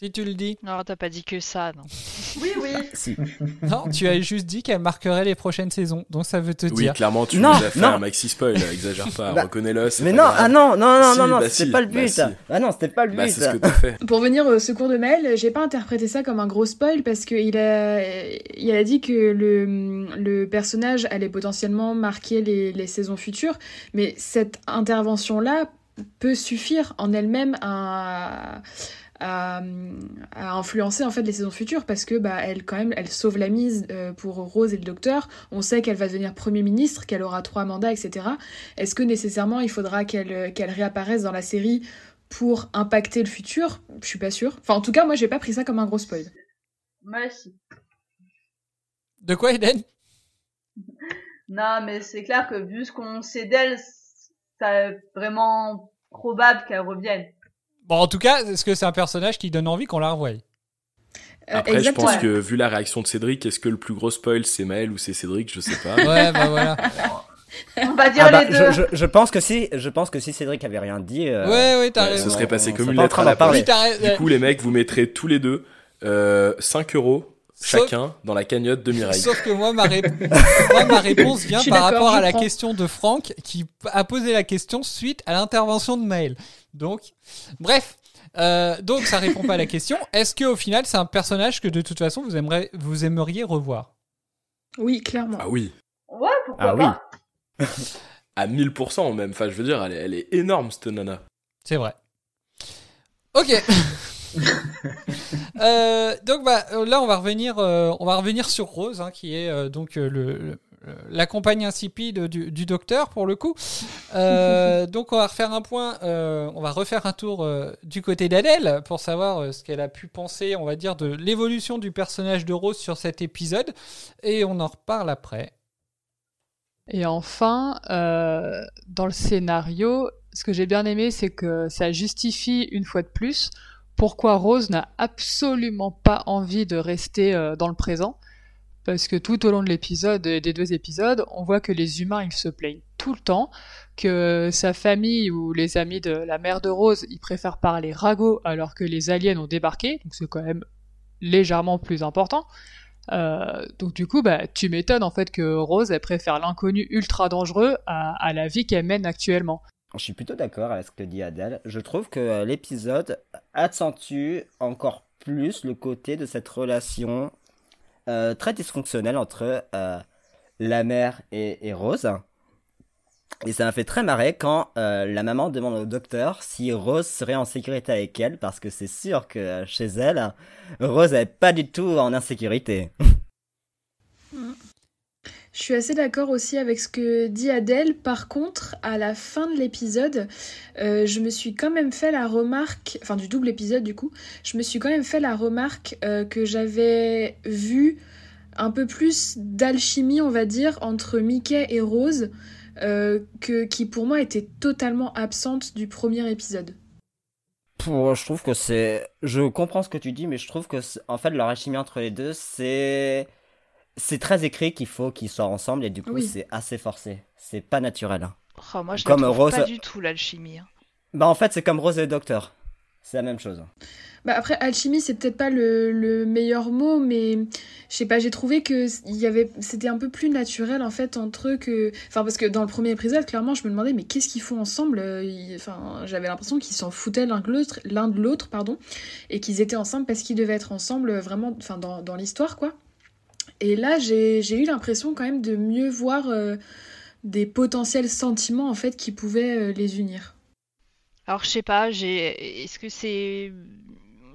Si tu le dis. Non, t'as pas dit que ça, non. Oui, oui. Si. Non, tu as juste dit qu'elle marquerait les prochaines saisons. Donc ça veut te Oui, dire. clairement, tu Non, nous as fait non. un maxi spoil, exagère pas, Bah, reconnais-le. Mais non, ah non, non, non, Si, non, non, bah c'était si, pas le bah but. si. Ah non, c'était pas le but. Bah, c'est ce que t'as fait. Pour venir au secours de Mel, j'ai pas interprété ça comme un gros spoil parce qu'il a, il a dit que le, le personnage allait potentiellement marquer les, les saisons futures, mais cette intervention-là peut suffire en elle-même à, à, à influencer en fait les saisons futures parce que bah elle quand même elle sauve la mise euh, pour Rose et le docteur. On sait qu'elle va devenir premier ministre, qu'elle aura trois mandats, etc. Est-ce que nécessairement il faudra qu'elle qu'elle réapparaisse dans la série pour impacter le futur, je suis pas sûre. Enfin, en tout cas, moi, j'ai pas pris ça comme un gros spoil. Moi aussi. De quoi, Eden Non, mais c'est clair que vu ce qu'on sait d'elle, c'est vraiment probable qu'elle revienne. Bon, en tout cas, est-ce que c'est un personnage qui donne envie qu'on la revoie? Euh, Après, je pense que vu la réaction de Cédric, est-ce que le plus gros spoil c'est Maël ou c'est Cédric? Je sais pas. Ouais, bah voilà. On va dire Ah bah, les deux. je, je, je pense que si, je pense que si Cédric avait rien dit, euh, Ouais, ouais, t'as Ouais, raison. ce serait passé on comme serait une lettre à la parler. Du coup, les mecs, vous mettrez tous les deux euh, 5 euros Sauf- chacun dans la cagnotte de Mireille. Sauf que moi, ma, ré- moi, ma réponse vient par rapport à la prends. question de Franck qui a posé la question suite à l'intervention de Maël. Donc, bref. Euh, donc, ça répond pas à la question. Est-ce qu'au final, c'est un personnage que de toute façon, vous, aimeriez, vous aimeriez revoir? Oui, clairement. Ah oui, Ouais, pourquoi Ah oui. pas? À 1000% même. Enfin, je veux dire, elle est, elle est énorme cette nana. C'est vrai. Ok. Euh, donc bah là on va revenir euh, on va revenir sur Rose hein, qui est euh, donc euh, le- la compagne insipide du, du docteur pour le coup. Euh, donc on va refaire un point, euh, on va refaire un tour euh, du côté d'Adèle pour savoir euh, ce qu'elle a pu penser, on va dire, de l'évolution du personnage de Rose sur cet épisode et on en reparle après. Et enfin, euh, dans le scénario, ce que j'ai bien aimé, c'est que ça justifie une fois de plus pourquoi Rose n'a absolument pas envie de rester euh, dans le présent. Parce que tout au long de l'épisode, et des deux épisodes, on voit que les humains, ils se plaignent tout le temps, que sa famille ou les amis de la mère de Rose, ils préfèrent parler ragot alors que les aliens ont débarqué, donc c'est quand même légèrement plus important. Euh, donc du coup, bah, tu m'étonnes en fait que Rose, elle préfère l'inconnu ultra dangereux à, à la vie qu'elle mène actuellement. Je suis plutôt d'accord avec ce que dit Adèle. Je trouve que euh, l'épisode accentue encore plus le côté de cette relation euh, très dysfonctionnelle entre euh, la mère et, Rose. Et ça m'a fait très marrer quand euh, la maman demande au docteur si Rose serait en sécurité avec elle, parce que c'est sûr que chez elle, Rose n'est pas du tout en insécurité. Je suis assez d'accord aussi avec ce que dit Adèle. Par contre, à la fin de l'épisode, euh, je me suis quand même fait la remarque, enfin du double épisode du coup, je me suis quand même fait la remarque euh, que j'avais vu un peu plus d'alchimie, on va dire, entre Mickey et Rose, euh, qui pour moi était totalement absente du premier épisode. Je trouve que c'est, je comprends ce que tu dis, mais je trouve que en fait leur entre les deux, c'est, c'est très écrit qu'il faut qu'ils soient ensemble et du coup Oui. c'est assez forcé. C'est pas naturel. hein. Oh, moi, je Comme la Rose- pas du tout l'alchimie. hein. Bah en fait c'est comme Rose et le Docteur. C'est la même chose. Bah après, alchimie, c'est peut-être pas le, le meilleur mot, mais je sais pas, j'ai trouvé que y avait, c'était un peu plus naturel en fait entre eux que, enfin parce que dans le premier épisode, clairement, je me demandais mais qu'est-ce qu'ils font ensemble euh, ils- Enfin, j'avais l'impression qu'ils s'en foutaient l'un de l'autre, l'un de l'autre, pardon, et qu'ils étaient ensemble parce qu'ils devaient être ensemble euh, vraiment, enfin dans, dans l'histoire quoi. Et là, j'ai eu l'impression quand même de mieux voir euh, des potentiels sentiments en fait qui pouvaient euh, les unir. Alors, je sais pas. Est-ce que c'est.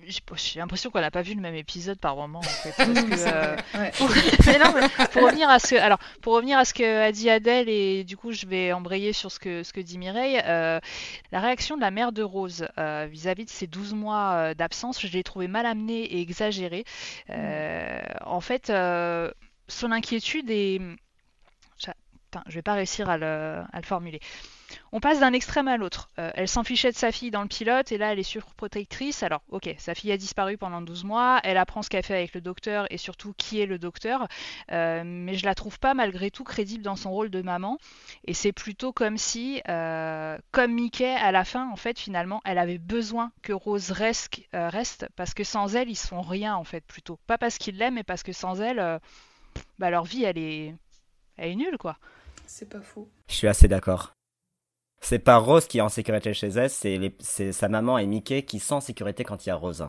J'ai l'impression qu'on n'a pas vu le même épisode par moment, en fait. Parce que, C'est euh, vrai, ouais. pour... mais non, mais pour revenir à ce que, alors, pour revenir à ce que a dit Adèle, et du coup, je vais embrayer sur ce que, ce que dit Mireille, euh, la réaction de la mère de Rose euh, vis-à-vis de ces 12 mois euh, d'absence, je l'ai trouvée mal amenée et exagérée. Euh, En fait, son inquiétude est. Je... Putain, je vais pas réussir à le, à le formuler. On passe d'un extrême à l'autre. Euh, elle s'en fichait de sa fille dans le pilote et là elle est surprotectrice. Alors ok, sa fille a disparu pendant 12 mois, elle apprend ce qu'elle fait avec le docteur et surtout qui est le docteur, euh, mais je la trouve pas malgré tout crédible dans son rôle de maman. Et c'est plutôt comme si, euh, comme Mickey à la fin, en fait finalement, elle avait besoin que Rose reste, reste parce que sans elle ils sont rien en fait plutôt. Pas parce qu'ils l'aiment, mais parce que sans elle, bah, leur vie elle est, elle est nulle quoi. C'est pas faux. Je suis assez d'accord. C'est pas Rose qui est en sécurité chez elle, c'est sa maman et Mickey qui sont en sécurité quand il y a Rose.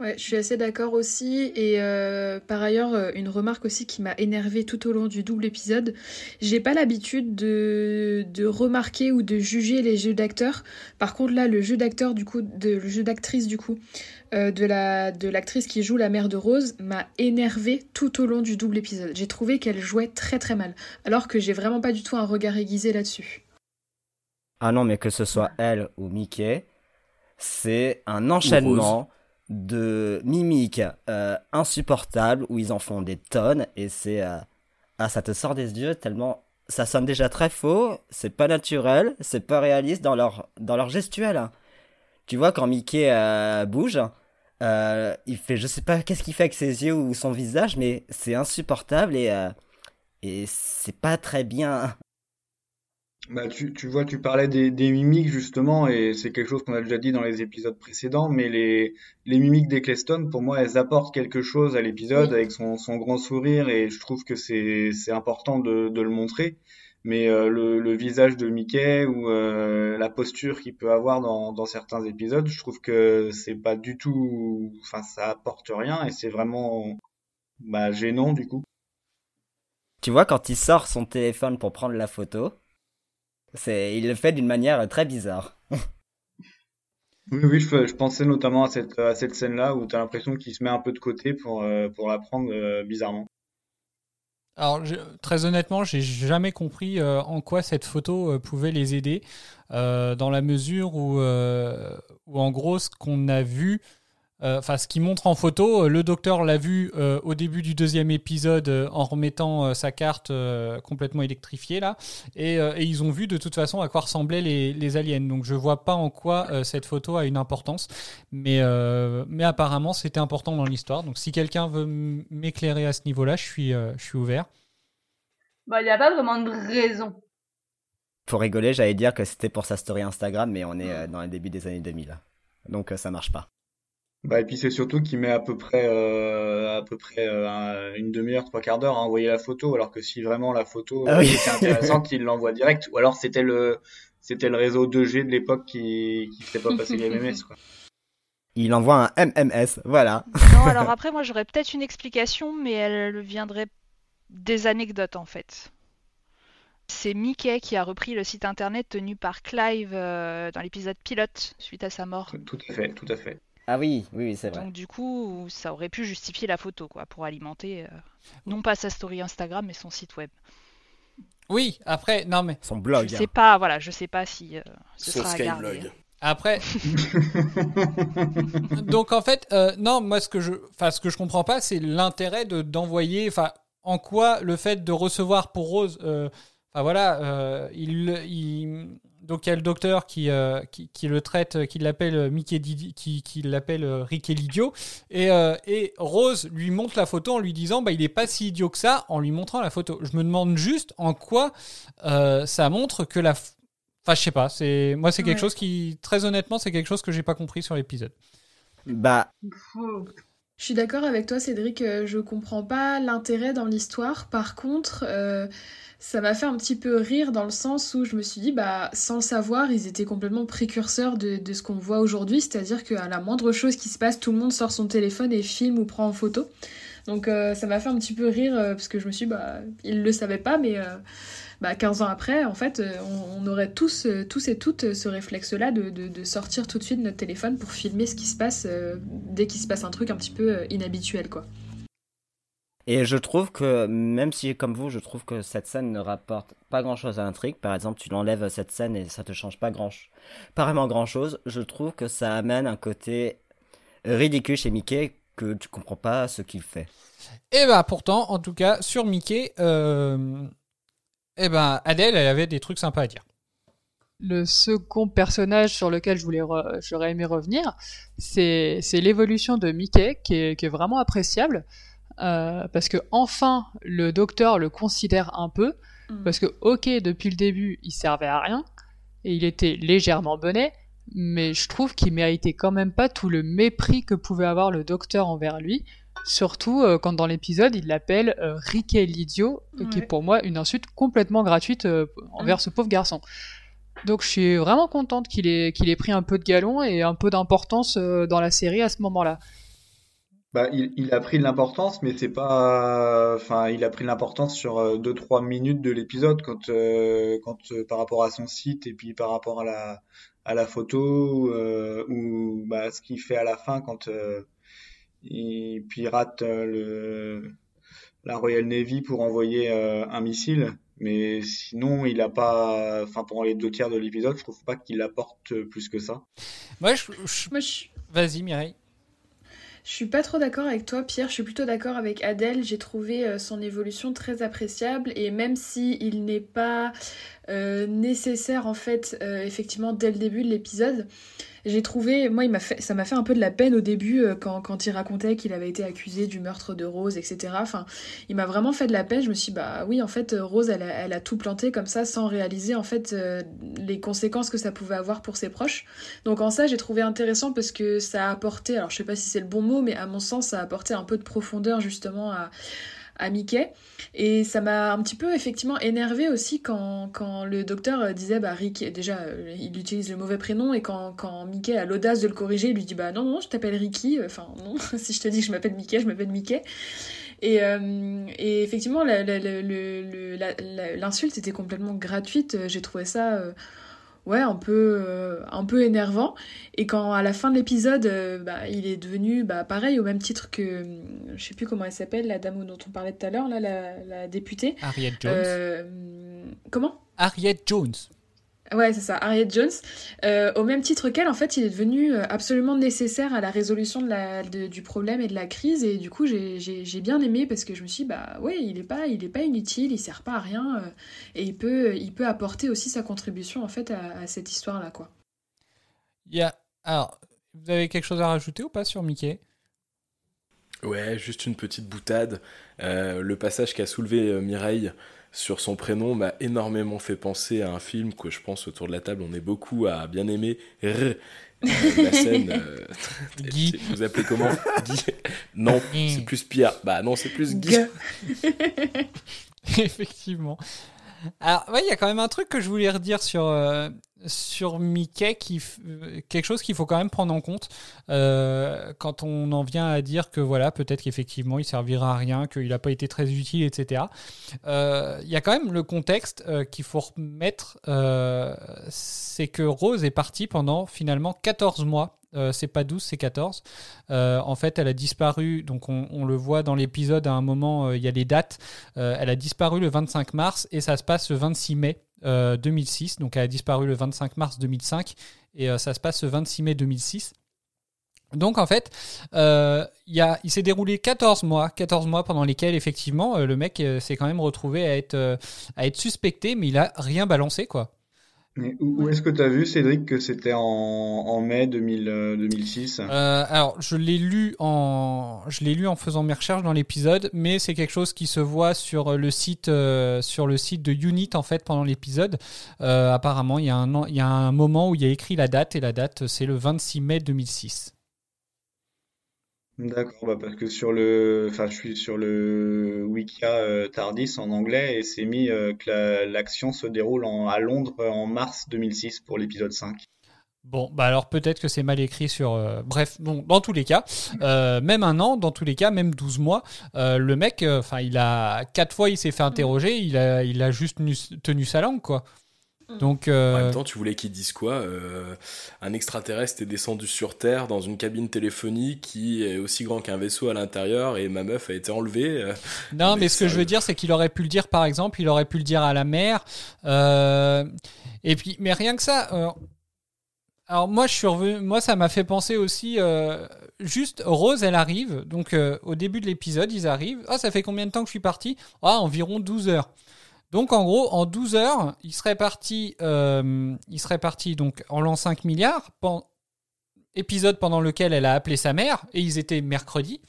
Ouais, je suis assez d'accord aussi. Et euh, par ailleurs, euh, une remarque aussi qui m'a énervée tout au long du double épisode. J'ai pas l'habitude de, remarquer ou de juger les jeux d'acteurs. Par contre, là, le jeu d'acteur, du coup, le jeu d'actrice, du coup, euh, de la de l'actrice qui joue la mère de Rose m'a énervée tout au long du double épisode. J'ai trouvé qu'elle jouait très très mal. Alors que j'ai vraiment pas du tout un regard aiguisé là-dessus. Ah non, mais que ce soit elle ou Mickey, c'est un enchaînement de mimiques euh, insupportables où ils en font des tonnes et c'est euh, ah ça te sort des yeux tellement ça sonne déjà très faux, c'est pas naturel, c'est pas réaliste dans leur dans leur gestuelle. Tu vois quand Mickey euh, bouge, il fait je sais pas qu'est-ce qu'il fait avec ses yeux ou son visage mais c'est insupportable et et c'est pas très bien bah, tu, tu vois, tu parlais des, des mimiques justement, et c'est quelque chose qu'on a déjà dit dans les épisodes précédents, mais les, les mimiques d'Eccleston, pour moi, elles apportent quelque chose à l'épisode avec son, son grand sourire, et je trouve que c'est, c'est important de, de le montrer. Mais euh, le, le visage de Mickey ou euh, la posture qu'il peut avoir dans, dans certains épisodes, je trouve que c'est pas du tout, enfin, ça apporte rien, et c'est vraiment bah, gênant du coup. Tu vois, quand il sort son téléphone pour prendre la photo, c'est, il le fait d'une manière très bizarre. oui, oui, je, pensais notamment à cette, à cette scène-là où tu as l'impression qu'il se met un peu de côté pour, euh, pour la prendre euh, bizarrement. Alors, très honnêtement, j'ai jamais compris euh, en quoi cette photo pouvait les aider, dans la mesure où, où en gros, ce qu'on a vu, euh, enfin, ce qui montre en photo, euh, le docteur l'a vu euh, au début du deuxième épisode en remettant sa carte complètement électrifiée là, et, ils ont vu de toute façon à quoi ressemblaient les, aliens. Donc je vois pas en quoi cette photo a une importance, mais mais apparemment c'était important dans l'histoire. Donc si quelqu'un veut m'éclairer à ce niveau-là, je suis je suis ouvert. Bah il n'y a pas vraiment de raison. Pour rigoler, j'allais dire que c'était pour sa story Instagram, mais on est dans le début des années 2000, donc ça marche pas. Bah, et puis c'est surtout qu'il met à peu près, euh, à peu près euh, une demi-heure, trois quarts d'heure à envoyer la photo, alors que si vraiment la photo ah était intéressante, il l'envoie direct. Ou alors c'était le, c'était le réseau 2G de l'époque qui, qui fait pas passer les MMS. Quoi. Il envoie un MMS, voilà. Non, alors après moi j'aurais peut-être une explication, mais elle viendrait des anecdotes en fait. C'est Mickey qui a repris le site internet tenu par Clive euh, dans l'épisode pilote suite à sa mort. Tout à fait, tout à fait. Ah oui, oui, c'est vrai. Donc du coup, ça aurait pu justifier la photo, quoi, pour alimenter euh, non pas sa story Instagram, mais son site web. Oui, après, non mais son blog. Je sais pas, voilà, je sais pas si euh, ce sera à garder. Hein. Après, donc en fait, euh, non, moi ce que je, enfin ce que je comprends pas, c'est l'intérêt de d'envoyer, enfin en quoi le fait de recevoir pour Rose, enfin voilà, il, il donc il y a le docteur qui, euh, qui, le traite, qui l'appelle Mickey qui, qui l'appelle euh, Rick et l'idiot. Et, euh, et, Rose lui montre la photo en lui disant bah il est pas si idiot que ça en lui montrant la photo. Je me demande juste en quoi ça montre que la. Enfin je sais pas. C'est moi c'est quelque chose qui très honnêtement c'est quelque chose que j'ai pas compris sur l'épisode. Bah. Je suis d'accord avec toi, Cédric. Je comprends pas l'intérêt dans l'histoire. Par contre, ça m'a fait un petit peu rire dans le sens où je me suis dit, bah, sans le savoir, ils étaient complètement précurseurs de, ce qu'on voit aujourd'hui, c'est-à-dire qu'à la moindre chose qui se passe, tout le monde sort son téléphone et filme ou prend en photo. Donc euh, ça m'a fait un petit peu rire euh, parce que je me suis dit, bah, ils le savaient pas, mais euh, bah, 15 ans après, en fait, on, aurait tous, tous et toutes ce réflexe-là de, de, sortir tout de suite notre téléphone pour filmer ce qui se passe dès qu'il se passe un truc un petit peu inhabituel, quoi. Et je trouve que, même si comme vous, je trouve que cette scène ne rapporte pas grand chose à l'intrigue, par exemple, tu l'enlèves cette scène et ça te change pas grand, pas vraiment grand chose, je trouve que ça amène un côté ridicule chez Mickey que tu comprends pas ce qu'il fait. Et eh bah pourtant, en tout cas, sur Mickey, euh... eh ben Adèle, elle avait des trucs sympas à dire. le second personnage sur lequel je voulais j'aurais aimé revenir, c'est l'évolution de Mickey qui est, qui est vraiment appréciable. Euh, parce que enfin le docteur le considère un peu mm. parce que ok depuis le début il servait à rien et il était légèrement bonnet mais je trouve qu'il méritait quand même pas tout le mépris que pouvait avoir le docteur envers lui surtout euh, quand dans l'épisode il l'appelle euh, Ricky l'idiot qui est pour moi une insulte complètement gratuite envers mm. ce pauvre garçon donc je suis vraiment contente qu'il ait, qu'il ait pris un peu de galon et un peu d'importance dans la série à ce moment-là. Bah, il, il a pris de l'importance, mais c'est pas. Enfin, il a pris de l'importance sur 2-3 euh, minutes de l'épisode, quand, euh, quand euh, par rapport à son site et puis par rapport à la, à la photo, ou bah, ce qu'il fait à la fin quand il pirate le, la Royal Navy pour envoyer un missile. Mais sinon, il a pas. Enfin, pendant les deux tiers de l'épisode, je trouve pas qu'il apporte plus que ça. Moi, je... je... Vas-y, Mireille. Je suis pas trop d'accord avec toi, Pierre. Je suis plutôt d'accord avec Adèle. J'ai trouvé euh, son évolution très appréciable et même si il n'est pas euh, nécessaire en fait, euh, effectivement, dès le début de l'épisode, j'ai trouvé, moi, il m'a fait, ça m'a fait un peu de la peine au début euh, quand, quand il racontait qu'il avait été accusé du meurtre de Rose, etc. Enfin, il m'a vraiment fait de la peine. Je me suis dit, bah oui, en fait, Rose, elle a, elle a tout planté comme ça sans réaliser en fait les conséquences que ça pouvait avoir pour ses proches. Donc en ça, j'ai trouvé intéressant parce que ça a apporté, alors je sais pas si c'est le bon mot, mais à mon sens, ça a apporté un peu de profondeur justement à à Mickey. Et ça m'a un petit peu effectivement énervé aussi quand, quand le docteur euh, disait bah Rick, déjà euh, il utilise le mauvais prénom et quand, quand Mickey a l'audace de le corriger, il lui dit bah non, non, je t'appelle Ricky, enfin non, si je te dis que je m'appelle Mickey, je m'appelle Mickey. Et, euh, et effectivement, l'insulte était complètement gratuite. J'ai trouvé ça ouais, un peu, euh, un peu énervant. Et quand à la fin de l'épisode, euh, bah, il est devenu bah, pareil, au même titre que, hum, je sais plus comment elle s'appelle, la dame dont on parlait tout à l'heure, là, la, la, députée. Harriet Jones. Euh, comment? Harriet Jones. Ouais, c'est ça, Harriet Jones. Euh, au même titre qu'elle, en fait, il est devenu euh, absolument nécessaire à la résolution de la, du problème et de la crise. Et du coup, j'ai bien aimé parce que je me suis dit, bah ouais, il est pas, il est pas inutile, il sert pas à rien. Euh, et il peut, il peut apporter aussi sa contribution, en fait, à, cette histoire-là, quoi. Il y a... Alors, vous avez quelque chose à rajouter ou pas sur Mickey? Ouais, juste une petite boutade. le passage qu'a soulevé Mireille sur son prénom m'a énormément fait penser à un film que je pense autour de la table on est beaucoup à bien aimer. Euh, la scène. Euh, Guy. Vous appelez comment Guy Non, c'est plus Pierre. Bah non, c'est plus Guy. Effectivement. Alors, ouais, il y a quand même un truc que je voulais redire sur, euh, sur Mickey, euh, quelque chose qu'il faut quand même prendre en compte euh, quand on en vient à dire que voilà, peut-être qu'effectivement il servira à rien, qu'il n'a pas été très utile, etc. Il y a quand même le contexte qu'il faut remettre, c'est que Rose est partie pendant finalement 14 mois euh, c'est pas 12, c'est 14. Euh, en fait, elle a disparu, donc on, le voit dans l'épisode à un moment, euh, il y a les dates. elle a disparu le 25 mars et ça se passe le 26 mai 2006. Donc elle a disparu le 25 mars 2005 et ça se passe le 26 mai 2006. Donc en fait, il, a, il s'est déroulé 14 mois, 14 mois pendant lesquels effectivement le mec s'est quand même retrouvé à être, à être suspecté, mais il a rien balancé quoi où, est-ce que tu as vu, Cédric, que c'était en, en, mai 2000, 2006 euh, euh, Alors, je l'ai lu en, je l'ai lu en faisant mes recherches dans l'épisode, mais c'est quelque chose qui se voit sur le site, euh, sur le site de Unit en fait pendant l'épisode. apparemment, il y a un, il y a un moment où il y a écrit la date et la date c'est le 26 mai 2006. D'accord, bah parce que sur le, enfin, je suis sur le Wikia euh, Tardis en anglais et c'est mis euh, que l'action se déroule à Londres en mars 2006 pour l'épisode 5. Bon, bah alors peut-être que c'est mal écrit sur. Euh, bref, bon, dans tous les cas, même un an, dans tous les cas, même 12 mois, le mec, enfin, il a quatre fois, il s'est fait interroger, il a, il a juste tenu sa langue, quoi. Mm. Donc, euh, En même temps, tu voulais qu'ils disent quoi euh, Un extraterrestre est descendu sur Terre dans une cabine téléphonique qui est aussi grand qu'un vaisseau à l'intérieur et ma meuf a été enlevée. Euh. non, mais, ce que je veux dire, c'est qu'il aurait pu le dire, par exemple, il aurait pu le dire à la mère. et puis, mais rien que ça. alors moi, je suis revenu, moi, ça m'a fait penser aussi. juste Rose, elle arrive. Donc, au début de l'épisode, ils arrivent. Ah, ça fait combien de temps que je suis parti? Ah, environ 12 heures. Donc en gros, en 12 heures, il serait parti, euh, il serait parti donc en l'an 5 milliards, pen- épisode pendant lequel elle a appelé sa mère, et ils étaient mercredi.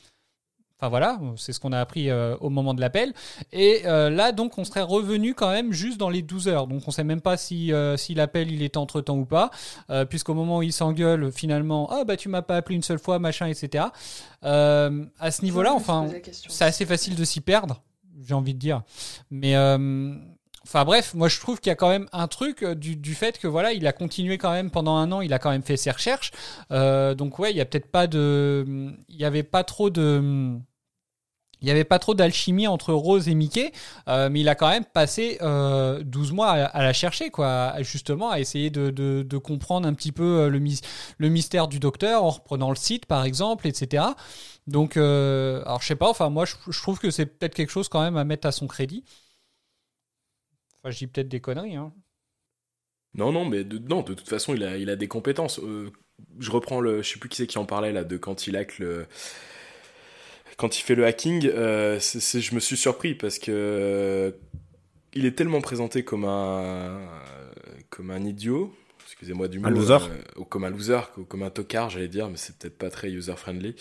Enfin voilà, c'est ce qu'on a appris euh, au moment de l'appel. Et euh, là, donc, on serait revenu quand même juste dans les 12 heures. Donc, on sait même pas si, euh, si l'appel il était entre temps ou pas, puisqu'au moment où il s'engueule, finalement, ah bah tu m'as pas appelé une seule fois, machin, etc. À ce niveau-là, enfin, c'est assez facile de s'y perdre, j'ai envie de dire. Mais euh, enfin bref, moi je trouve qu'il y a quand même un truc euh, du, fait que voilà, il a continué quand même pendant un an, il a quand même fait ses recherches. Euh, donc ouais, il y a peut-être pas de, il y avait pas trop de il n'y avait pas trop d'alchimie entre Rose et Mickey, euh, mais il a quand même passé euh, 12 mois à, la chercher, quoi, justement, à essayer de, de- de comprendre un petit peu euh, le, le mystère du docteur en reprenant le site, par exemple, etc. Donc, euh, alors je sais pas, enfin, moi je, trouve que c'est peut-être quelque chose quand même à mettre à son crédit. Enfin, je dis peut-être des conneries, hein. Non, non, mais de, non, de toute façon, il a, il a des compétences. Euh, je reprends le. Je sais plus qui c'est qui en parlait là, de quand il hack le. Quand il fait le hacking, euh, je me suis surpris parce que. euh, il est tellement présenté comme un. comme un idiot. Excusez-moi du mot. Un loser. euh, ou comme un loser, ou comme un tocard, j'allais dire, mais c'est peut-être pas très user-friendly.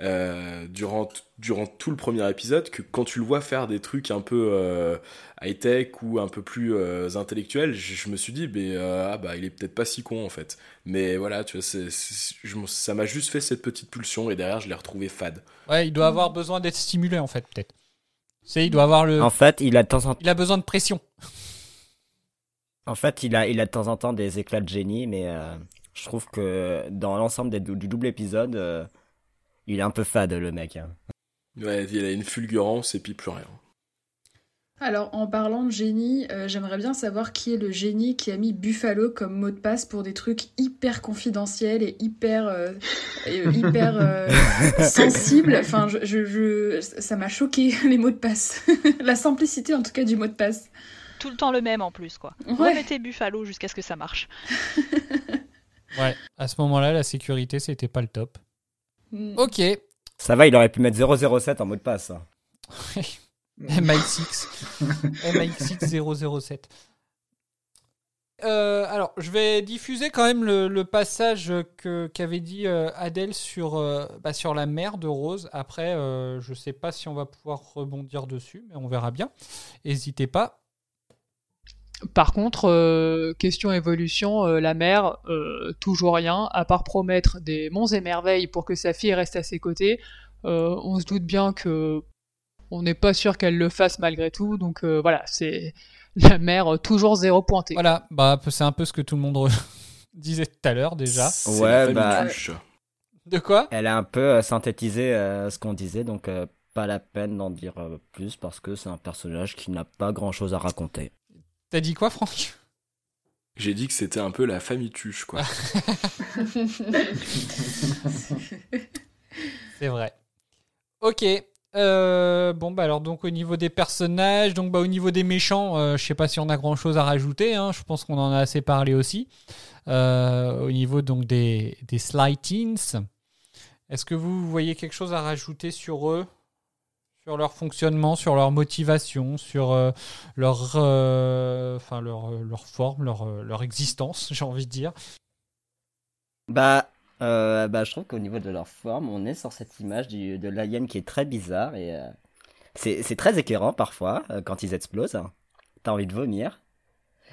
euh, durant, durant tout le premier épisode, que quand tu le vois faire des trucs un peu euh, high-tech ou un peu plus euh, intellectuels, je, je me suis dit, mais, euh, ah bah, il est peut-être pas si con en fait. Mais voilà, tu vois, je ça m'a juste fait cette petite pulsion et derrière, je l'ai retrouvé fade. Ouais, il doit avoir besoin d'être stimulé, en fait, peut-être. C'est, il doit avoir le. En fait, il a de temps en Il a besoin de pression. En fait, il a, il a de temps en temps des éclats de génie, mais euh, je trouve que dans l'ensemble du double épisode, euh, il est un peu fade, le mec. hein. Ouais, il a une fulgurance et puis plus rien. Alors, en parlant de génie, euh, j'aimerais bien savoir qui est le génie qui a mis Buffalo comme mot de passe pour des trucs hyper confidentiels et hyper, euh, et, euh, hyper euh, sensibles. Enfin, je, je, je- ça m'a choqué les mots de passe. La simplicité, en tout cas, du mot de passe. Tout le temps le même en plus, quoi. Ouais. Remettez Buffalo jusqu'à ce que ça marche. Ouais, à ce moment-là, la sécurité, c'était pas le top. Mm. Ok, Ça va, il aurait pu mettre 007 en mot de passe. hein. MI6. MI6 007. Euh, alors, je vais diffuser quand même le, le passage que qu'avait dit euh, Adèle sur, euh, bah, sur la mère de Rose. Après, euh, je sais pas si on va pouvoir rebondir dessus, mais on verra bien. N'hésitez pas. Par contre, euh, question évolution, euh, la mère, euh, toujours rien, à part promettre des monts et merveilles pour que sa fille reste à ses côtés. Euh, on se doute bien que on n'est pas sûr qu'elle le fasse malgré tout, donc euh, voilà, c'est la mère euh, toujours zéro pointé. Voilà, bah, c'est un peu ce que tout le monde disait tout à l'heure déjà. Ouais, bah-. De quoi? Elle a un peu euh, synthétisé euh, ce qu'on disait, donc euh, pas la peine d'en dire euh, plus parce que c'est un personnage qui n'a pas grand chose à raconter. T'as dit quoi, Franck? J'ai dit que c'était un peu la famille Tuche, quoi. C'est vrai. Ok. Euh, bon bah alors donc au niveau des personnages, donc bah au niveau des méchants, euh, je sais pas si on a grand chose à rajouter. hein, je pense qu'on en a assez parlé aussi. Euh, au niveau donc des des Teens, est-ce que vous voyez quelque chose à rajouter sur eux, sur leur fonctionnement, sur leur motivation, sur euh, leur euh, enfin leur leur forme, leur euh, leur existence, j'ai envie de dire. Bah, euh, bah, je trouve qu'au niveau de leur forme, on est sur cette image du, de l'alien qui est très bizarre et euh, c'est c'est très écœurant parfois euh, quand ils explosent. T'as envie de vomir.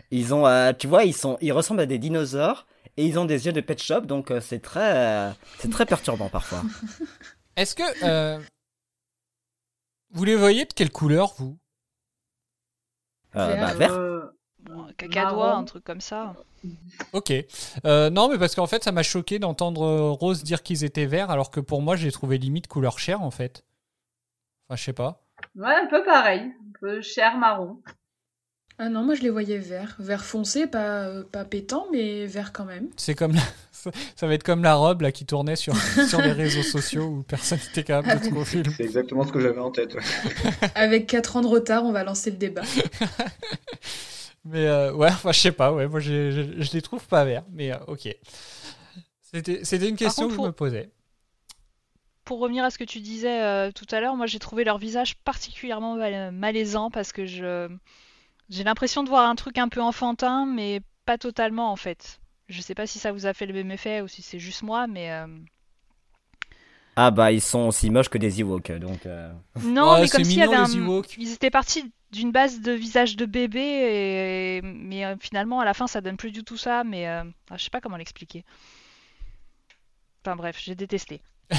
Ils ont, euh, tu vois, ils sont, ils ressemblent à des dinosaures et ils ont des yeux de pet shop, donc euh, c'est très, euh, c'est très perturbant parfois. Est-ce que euh, vous les voyez de quelle couleur vous? Euh, Vert. bah, vert. Euh, Cacadois, un truc comme ça. Ok. Euh, non, mais parce qu'en fait, ça m'a choqué d'entendre euh, Rose dire qu'ils étaient verts, alors que pour moi, j'ai trouvé limite couleur chair, en fait. Enfin, je sais pas. Ouais, un peu pareil. Un peu chair marron. Ah non, moi je les voyais verts. Vert foncé, pas, euh, pas pétant, mais vert quand même. C'est comme la- ça va être comme la robe là qui tournait sur, sur les réseaux sociaux où personne n'était capable de trouver le film. C'est exactement ce que j'avais en tête. ouais. Avec 4 ans de retard, on va lancer le débat. Mais euh, ouais, enfin, je sais pas, ouais, moi je, je les trouve pas verts, mais euh, ok. C'était c'était une question contre, que je pour- me posais. Pour revenir à ce que tu disais euh, tout à l'heure, moi j'ai trouvé leur visage particulièrement malaisant parce que je J'ai l'impression de voir un truc un peu enfantin, mais pas totalement en fait. Je sais pas si ça vous a fait le même effet ou si c'est juste moi, mais. euh, Ah bah ils sont aussi moches que des Ewoks, donc... euh, Non, Ouais, mais comme s'il y avait un. Ils étaient partis d'une base de visage de bébé, et... mais euh, finalement à la fin ça donne plus du tout ça, mais euh, ah, je sais pas comment l'expliquer. Enfin bref, j'ai détesté.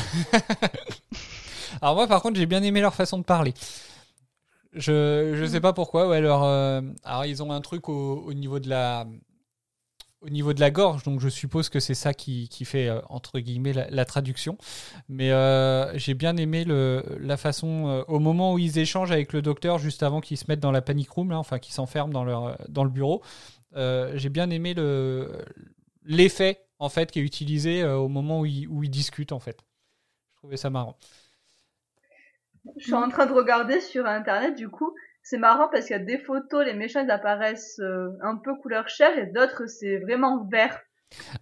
Alors moi par contre j'ai bien aimé leur façon de parler. Je je sais pas pourquoi euh, alors ils ont un truc au, au niveau de la gorge donc je suppose que c'est ça qui, fait euh, entre guillemets la, traduction. Mais euh, j'ai bien aimé la façon au moment où ils échangent avec le docteur juste avant qu'ils se mettent dans la panic room enfin qu'ils s'enferment dans le bureau j'ai bien aimé le l'effet en fait qui est utilisé au moment où ils, où ils discutent en fait. Je trouvais ça marrant Je suis en train de regarder sur internet du coup. C'est marrant parce qu'il y a des photos, les méchants ils apparaissent euh, un peu couleur chair et d'autres c'est vraiment vert.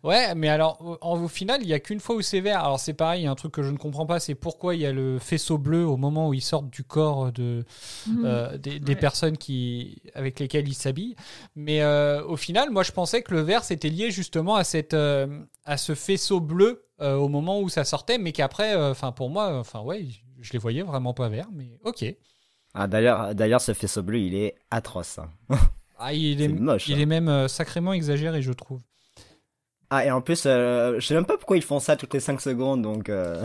Ouais, mais alors au, au final, il y a qu'une fois où c'est vert. Alors c'est pareil, il y a un truc que je ne comprends pas, c'est pourquoi il y a le faisceau bleu au moment où ils sortent du corps de Mhm. euh, des, des Ouais. personnes qui avec lesquelles ils s'habillent. Mais euh, au final, moi je pensais que le vert c'était lié justement à cette euh, à ce faisceau bleu euh, au moment où ça sortait, mais qu'après, euh, enfin pour moi, enfin ouais, je les voyais vraiment pas verts, mais ok. Ah d'ailleurs, d'ailleurs ce faisceau bleu il est atroce. hein. Ah, il est, moche, il hein. est même euh, sacrément exagéré, je trouve. Ah et en plus, euh, je sais même pas pourquoi ils font ça toutes les 5 secondes, donc... euh,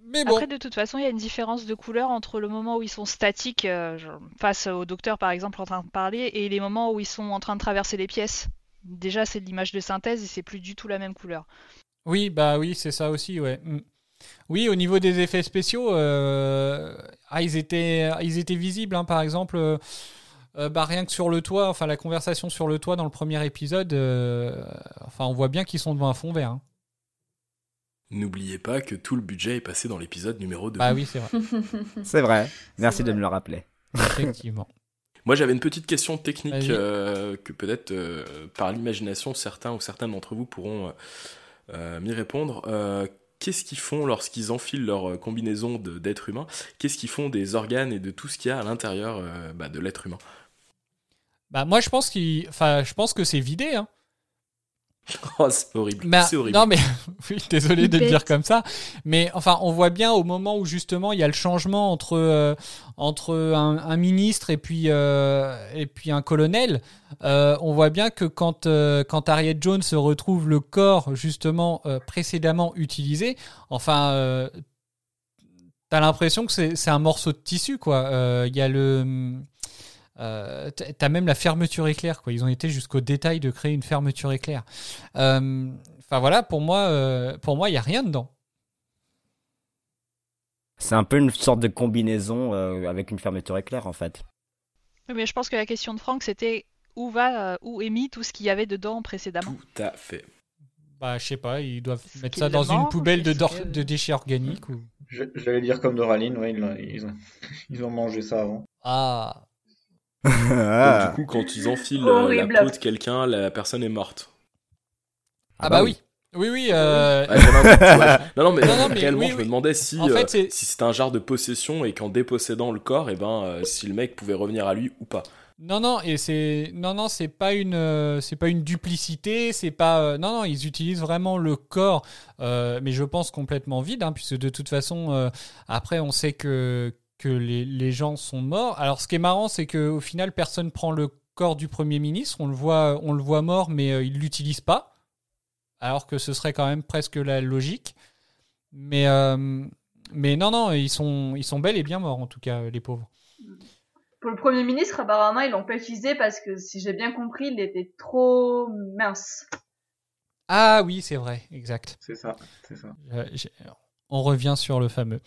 Mais bon, Après, de toute façon, il y a une différence de couleur entre le moment où ils sont statiques, euh, face au docteur par exemple en train de parler, et les moments où ils sont en train de traverser les pièces. Déjà, c'est de l'image de synthèse et c'est plus du tout la même couleur. Oui, bah oui, c'est ça aussi, ouais. Mm. Oui, au niveau des effets spéciaux, euh, ah, ils, étaient, ils étaient visibles, hein, par exemple, euh, euh, bah, rien que sur le toit, enfin la conversation sur le toit dans le premier épisode, euh, enfin on voit bien qu'ils sont devant un fond vert. hein. N'oubliez pas que tout le budget est passé dans l'épisode numéro 2. Bah oui, c'est vrai, C'est vrai, merci de me le rappeler. effectivement. Moi, j'avais une petite question technique euh, que peut-être euh, par l'imagination, certains ou certaines d'entre vous pourront euh, m'y répondre. Qu'est-ce qu'ils font lorsqu'ils enfilent leur euh, combinaison de- d'être humain Qu'est-ce qu'ils font des organes et de tout ce qu'il y a à l'intérieur euh, bah, de l'être humain? Bah moi je pense je pense que c'est vidé. Hein. Oh, c'est horrible. Bah, c'est horrible. Non mais oui, désolé de le dire comme ça, mais enfin on voit bien au moment où justement il y a le changement entre euh, entre un, un ministre et puis euh, et puis un colonel, euh, on voit bien que quand euh, quand Harriet Jones retrouve le corps justement euh, précédemment utilisé, enfin euh, t'as l'impression que c'est c'est un morceau de tissu quoi. Euh, Il y a le euh, T'as même la fermeture éclair, quoi. Ils ont été jusqu'au détail de créer une fermeture éclair. Euh, Enfin voilà, pour moi, euh, pour moi, il y a rien dedans. C'est un peu une sorte de combinaison euh, avec une fermeture éclair en fait. Oui, Mais je pense que la question de Franck, c'était où va, euh, où est mis tout ce qu'il y avait dedans précédemment? Tout à fait. Bah, je sais pas, ils doivent mettre ça dans une poubelle de, Est-ce dor- que- de déchets organiques ou. J'allais dire comme Doraline, ouais, ils, ils ont, ils ont mangé ça avant. Ah. Donc, Ah. du coup, quand ils enfilent euh, la peau de quelqu'un, la personne est morte. Ah, bah, oui. Oui, oui. euh, ouais. Non, non, mais, Non, non, mais réellement, oui, je me demandais si, En fait, euh, c'est- si c'était un genre de possession et qu'en dépossédant le corps, et ben, euh, si le mec pouvait revenir à lui ou pas. Non, non, et c'est non, non, c'est pas une, euh, c'est pas une duplicité, c'est pas, euh, non, non, ils utilisent vraiment le corps, euh, mais je pense complètement vide, hein, puisque de toute façon, euh, après, on sait que que les, les gens sont morts. Alors, ce qui est marrant, c'est que au final, personne prend le corps du premier ministre, on le voit, on le voit mort, mais euh, il l'utilise pas, alors que ce serait quand même presque la logique. Mais euh, mais non, non, ils sont, ils sont bel et bien morts en tout cas, les pauvres. Pour le Premier ministre, apparemment, ils l'ont pas utilisé parce que, si j'ai bien compris, il était trop mince. Ah oui, c'est vrai, exact. C'est ça, c'est ça. Euh, on revient sur le fameux.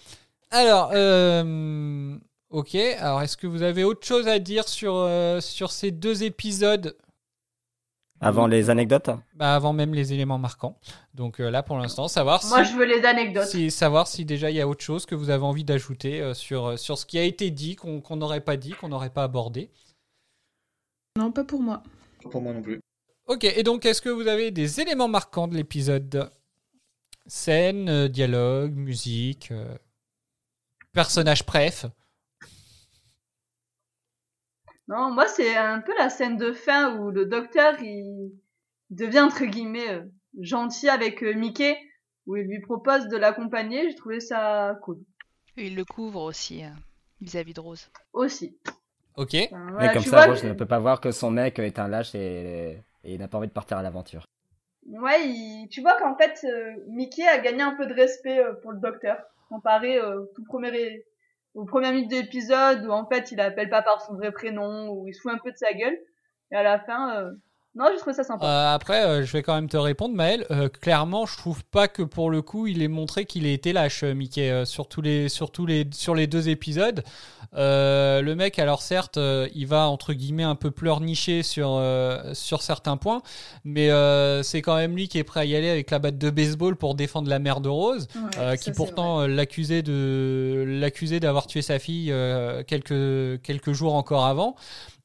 Alors, euh, ok. Alors, est-ce que vous avez autre chose à dire sur, euh, sur ces deux épisodes Avant les anecdotes bah, Avant même les éléments marquants. Donc euh, là, pour l'instant, savoir Moi, si, je veux les anecdotes. si- savoir si déjà il y a autre chose que vous avez envie d'ajouter euh, sur, euh, sur ce qui a été dit, qu'on qu'on n'aurait pas dit, qu'on n'aurait pas abordé. Non, pas pour moi. Pas Pour moi non plus. Ok, et donc est-ce que vous avez des éléments marquants de l'épisode? Scène, dialogue, musique, euh, personnage préf Non, moi c'est un peu la scène de fin où le docteur il devient entre guillemets euh, gentil avec euh, Mickey, où il lui propose de l'accompagner. J'ai trouvé ça cool. Il le couvre aussi euh, vis-à-vis de Rose. Aussi. Ok. Enfin, Mais comme tu ça, vois, Rose ne peut pas voir que son mec est un lâche et, et il n'a pas envie de partir à l'aventure. Ouais, il- tu vois qu'en fait, euh, Mickey a gagné un peu de respect euh, pour le docteur, comparé euh, tout premier, é- au premier minute de l'épisode où en fait il appelle pas par son vrai prénom, où il se fout un peu de sa gueule, et à la fin, euh, non, j'ai trouvé ça sympa. Euh, après, euh, je vais quand même te répondre, Maël. Euh, clairement, je trouve pas que pour le coup, il ait montré qu'il ait été lâche, Mickey, sur, tous les, sur, tous les, sur les deux épisodes. Le mec, alors certes, il va entre guillemets un peu pleurnicher sur, sur certains points, mais c'est quand même lui qui est prêt à y aller avec la batte de baseball pour défendre la mère de Rose, Ouais, ça, qui pourtant l'accusait d'avoir tué sa fille quelques quelques jours encore avant.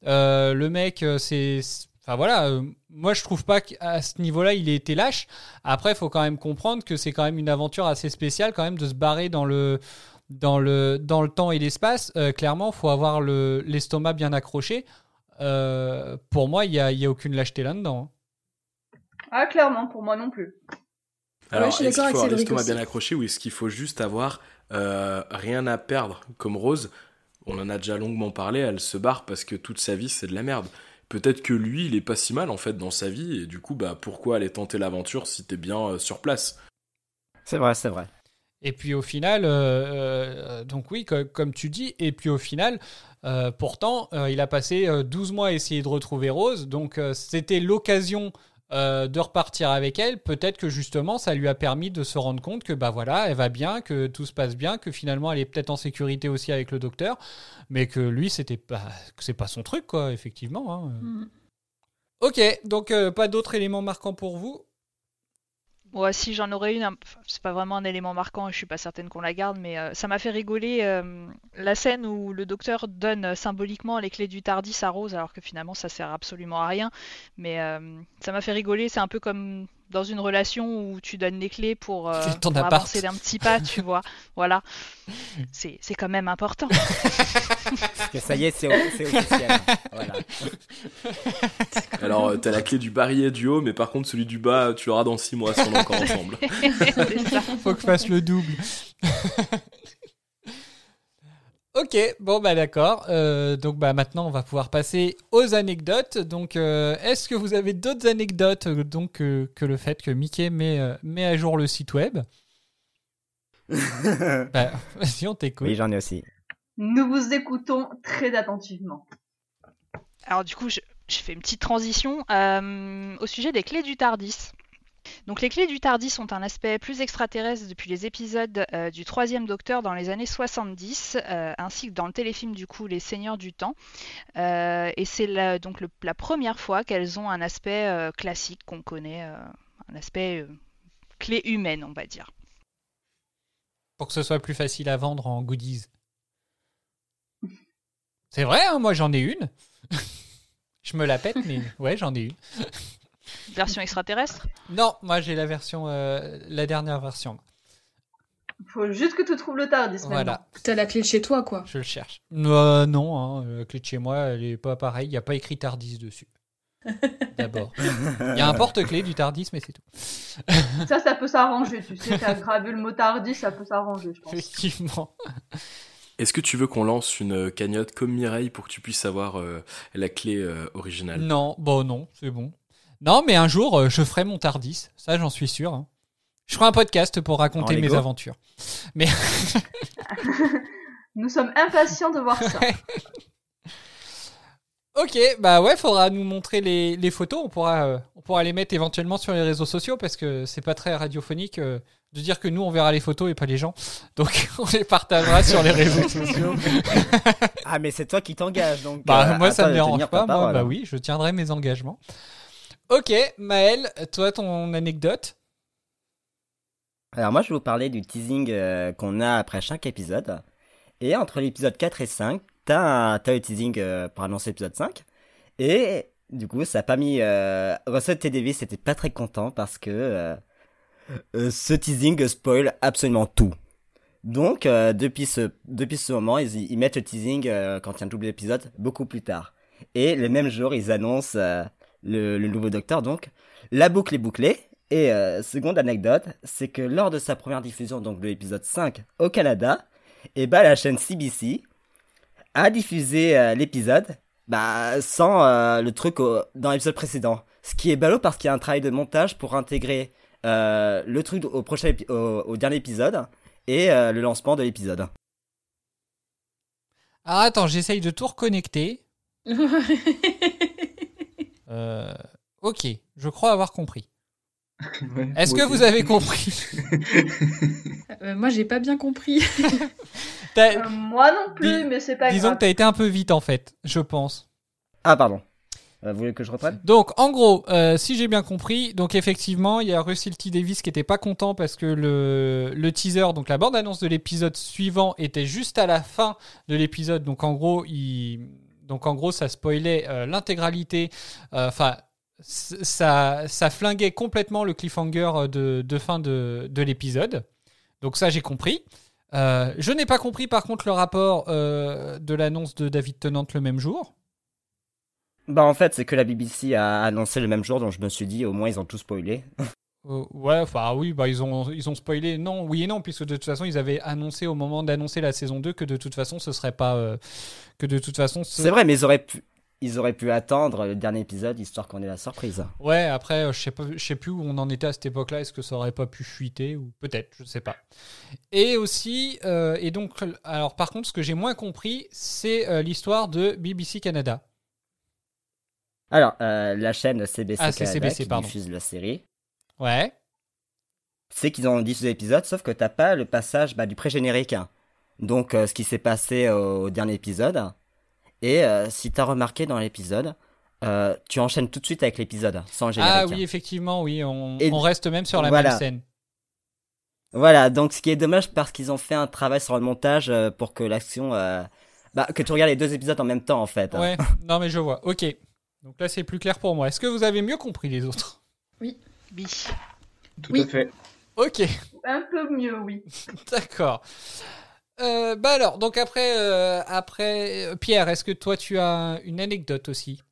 Le mec, c'est Enfin voilà, euh, moi je trouve pas qu'à ce niveau-là il ait été lâche. Après, il faut quand même comprendre que c'est quand même une aventure assez spéciale quand même de se barrer dans le dans le dans le temps et l'espace. Euh, clairement, faut avoir le l'estomac bien accroché. Euh, pour moi, il y a, il y a aucune lâcheté là-dedans. hein. Ah, clairement, pour moi non plus. Alors, est-ce d'accord qu'il faut avec avoir l'estomac bien accroché ou est-ce qu'il faut juste avoir euh, rien à perdre Comme Rose, on en a déjà longuement parlé, elle se barre parce que toute sa vie c'est de la merde. Peut-être que lui, il est pas si mal en fait dans sa vie et du coup, bah pourquoi aller tenter l'aventure si t'es bien euh, sur place? C'est vrai, c'est vrai. Et puis au final, euh, euh, donc oui, co- comme tu dis, et puis au final, euh, pourtant, euh, il a passé euh, 12 mois à essayer de retrouver Rose, donc euh, c'était l'occasion euh, de repartir avec elle. Peut-être que justement, ça lui a permis de se rendre compte que bah voilà, elle va bien, que tout se passe bien, que finalement, elle est peut-être en sécurité aussi avec le docteur, mais que lui, c'était pas, que c'est pas son truc, quoi, effectivement. hein. Mm. Ok, donc euh, pas d'autres éléments marquants pour vous? Ouais, si j'en aurais une, c'est pas vraiment un élément marquant je suis pas certaine qu'on la garde, mais euh, ça m'a fait rigoler euh, la scène où le docteur donne euh, symboliquement les clés du Tardis à Rose, alors que finalement ça sert absolument à rien. Mais ça m'a fait rigoler, c'est un peu comme dans une relation où tu donnes les clés pour, euh, pour avancer d'un petit pas, tu vois. Voilà. C'est c'est quand même important. Parce que ça y est, c'est c'est officiel. voilà. Alors, euh, t'as la clé du barillet du haut, mais par contre, celui du bas, tu l'auras dans 6 mois si on est encore ensemble. C'est ça. Faut que je fasse le double. Ok, bon bah d'accord. Euh, donc bah maintenant on va pouvoir passer aux anecdotes. Donc euh, est-ce que vous avez d'autres anecdotes euh, donc euh, que le fait que Mickey met, euh, met à jour le site web? Bah, Vas-y on t'écoute. Oui, j'en ai aussi. Nous vous écoutons très attentivement. Alors du coup, je, je fais une petite transition euh, au sujet des clés du Tardis. Donc les clés du Tardis ont un aspect plus extraterrestre depuis les épisodes euh, du troisième Docteur dans les années 70, euh, ainsi que dans le téléfilm du coup Les Seigneurs du Temps. Euh, et c'est donc la première fois qu'elles ont un aspect euh, classique qu'on connaît, un aspect clé humaine on va dire. Pour que ce soit plus facile à vendre en goodies. C'est vrai, hein, moi j'en ai une. je me la pète, mais ouais j'en ai une. Version extraterrestre Non, moi j'ai la version, euh, la dernière version. Faut juste que tu trouves le Tardis. Voilà. T'as la clé de chez toi, quoi. Je le cherche. Euh, non, hein, la clé de chez moi, elle est pas pareille. Il n'y a pas écrit Tardis dessus. D'abord. Il y a un porte-clé du Tardis, mais c'est tout. Ça, ça peut s'arranger. Tu sais, t'as gravé le mot Tardis, ça peut s'arranger, je pense. Effectivement. Est-ce que tu veux qu'on lance une cagnotte comme Mireille pour que tu puisses avoir euh, la clé euh, originale? Non, bon, non, c'est bon. Non, mais un jour, euh, je ferai mon Tardis. Ça, j'en suis sûr. hein. Je ferai un podcast pour raconter mes aventures. Mais Nous sommes impatients de voir ça. ok, bah ouais, faudra nous montrer les, les photos. On pourra, euh, on pourra les mettre éventuellement sur les réseaux sociaux parce que c'est pas très radiophonique euh, de dire que nous on verra les photos et pas les gens. Donc on les partagera sur les réseaux sociaux. Ah, mais c'est toi qui t'engages, donc. Bah, euh, moi, ça me dérange pas. Moi, bah oui, je tiendrai mes engagements. Ok, Maël, toi, ton anecdote Alors moi je vais vous parler du teasing euh, qu'on a après chaque épisode. Et entre l'épisode 4 et 5, t'as le teasing euh, pour annoncer l'épisode 5. Et du coup ça a pas mis... Euh, Russell T. Davis était pas très content parce que euh, ce teasing spoil absolument tout. Donc depuis, ce, depuis ce moment, ils, ils mettent le teasing quand il y a un double épisode beaucoup plus tard. Et le même jour, ils annoncent le, le nouveau docteur, donc. La boucle est bouclée. Et euh, seconde anecdote, c'est que lors de sa première diffusion, donc de l'épisode 5 au Canada, et bah la chaîne CBC a diffusé euh, l'épisode bah, sans euh, le truc au- dans l'épisode précédent. Ce qui est ballot parce qu'il y a un travail de montage pour intégrer euh, le truc au, prochain épi- au, au dernier épisode et euh, le lancement de l'épisode. Alors attends, j'essaye de tout reconnecter. Euh, ok, je crois avoir compris. Ouais, Est-ce que aussi. vous avez compris? Euh, moi, j'ai pas bien compris. Euh, moi non plus, Dis- mais c'est pas Disons que t'as été un peu vite en fait, je pense. Ah, pardon. Euh, vous voulez que je reprenne? Donc, en gros, euh, si j'ai bien compris, donc effectivement, il y a Russell T Davis qui était pas content parce que le, le teaser, donc la bande-annonce de l'épisode suivant, était juste à la fin de l'épisode. Donc, en gros, il, donc en gros, ça spoilait euh, l'intégralité. euh, Enfin, ça, flinguait complètement le cliffhanger de, de fin de, de l'épisode. Donc ça, j'ai compris. Euh, je n'ai pas compris par contre le rapport euh, de l'annonce de David Tennant le même jour. Bah, en fait, c'est que la BBC a annoncé le même jour, donc je me suis dit, au moins, ils ont tout spoilé. Euh, ouais, enfin oui, bah ils ont ils ont spoilé. Non, oui et non, puisque de toute façon ils avaient annoncé au moment d'annoncer la saison 2 que de toute façon ce serait pas euh, que de toute façon. ce- C'est vrai, mais ils auraient pu, ils auraient pu attendre le dernier épisode histoire qu'on ait la surprise. Ouais, après euh, je sais pas, je sais plus où on en était à cette époque-là. Est-ce que ça aurait pas pu fuiter ou peut-être, je sais pas. Et aussi, et donc alors par contre, ce que j'ai moins compris, c'est l'histoire de BBC Canada. Alors, la chaîne CBC, Ah, Canada CBC, qui pardon. diffuse la série, Ouais. c'est qu'ils ont diffusé l'épisode, sauf que t'as pas le passage bah, du pré-générique. Donc, euh, ce qui s'est passé au, au dernier épisode. Et euh, si t'as remarqué dans l'épisode, euh, tu enchaînes tout de suite avec l'épisode, sans générique. Ah oui, effectivement, oui, on, Et- on reste même sur la voilà. même scène. Voilà, donc ce qui est dommage parce qu'ils ont fait un travail sur le montage euh, pour que l'action... euh, Bah, que tu regardes les deux épisodes en même temps, en fait. Ouais, non mais je vois. Ok. Donc là c'est plus clair pour moi. Est-ce que vous avez mieux compris les autres? Tout Oui. à fait. Ok. Un peu mieux, oui. D'accord. Euh, bah alors, donc après, euh, après euh, Pierre, est-ce que toi tu as une anecdote aussi?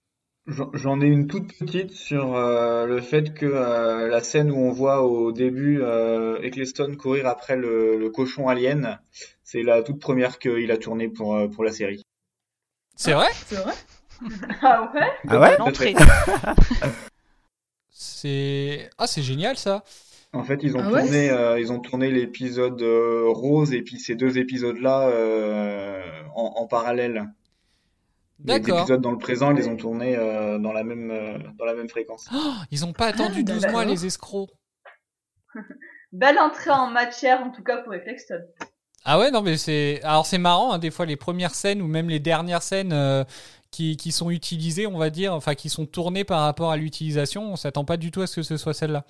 J'en ai une toute petite sur euh, le fait que euh, la scène où on voit au début euh, Eccleston courir après le, le cochon alien, c'est la toute première qu'il a tournée pour, euh, pour la série. C'est vrai? C'est vrai? Ah ouais? Ah ouais? L'entrée. C'est ah c'est génial ça. En fait, ils ont Ah ouais tourné, euh, ils ont tourné l'épisode euh, rose et puis ces deux épisodes-là euh, en, en parallèle. Les épisodes dans le présent, ils les ont tournés euh, dans la même euh, dans la même fréquence. Oh, ils ont pas attendu Ah, 12 d'accord. mois les escrocs. Belle entrée en matière, en tout cas pour Eccleston. Ah ouais non mais c'est alors c'est marrant hein, des fois les premières scènes ou même les dernières scènes euh, qui, qui sont utilisées on va dire enfin qui sont tournées par rapport à l'utilisation on s'attend pas du tout à ce que ce soit celle-là.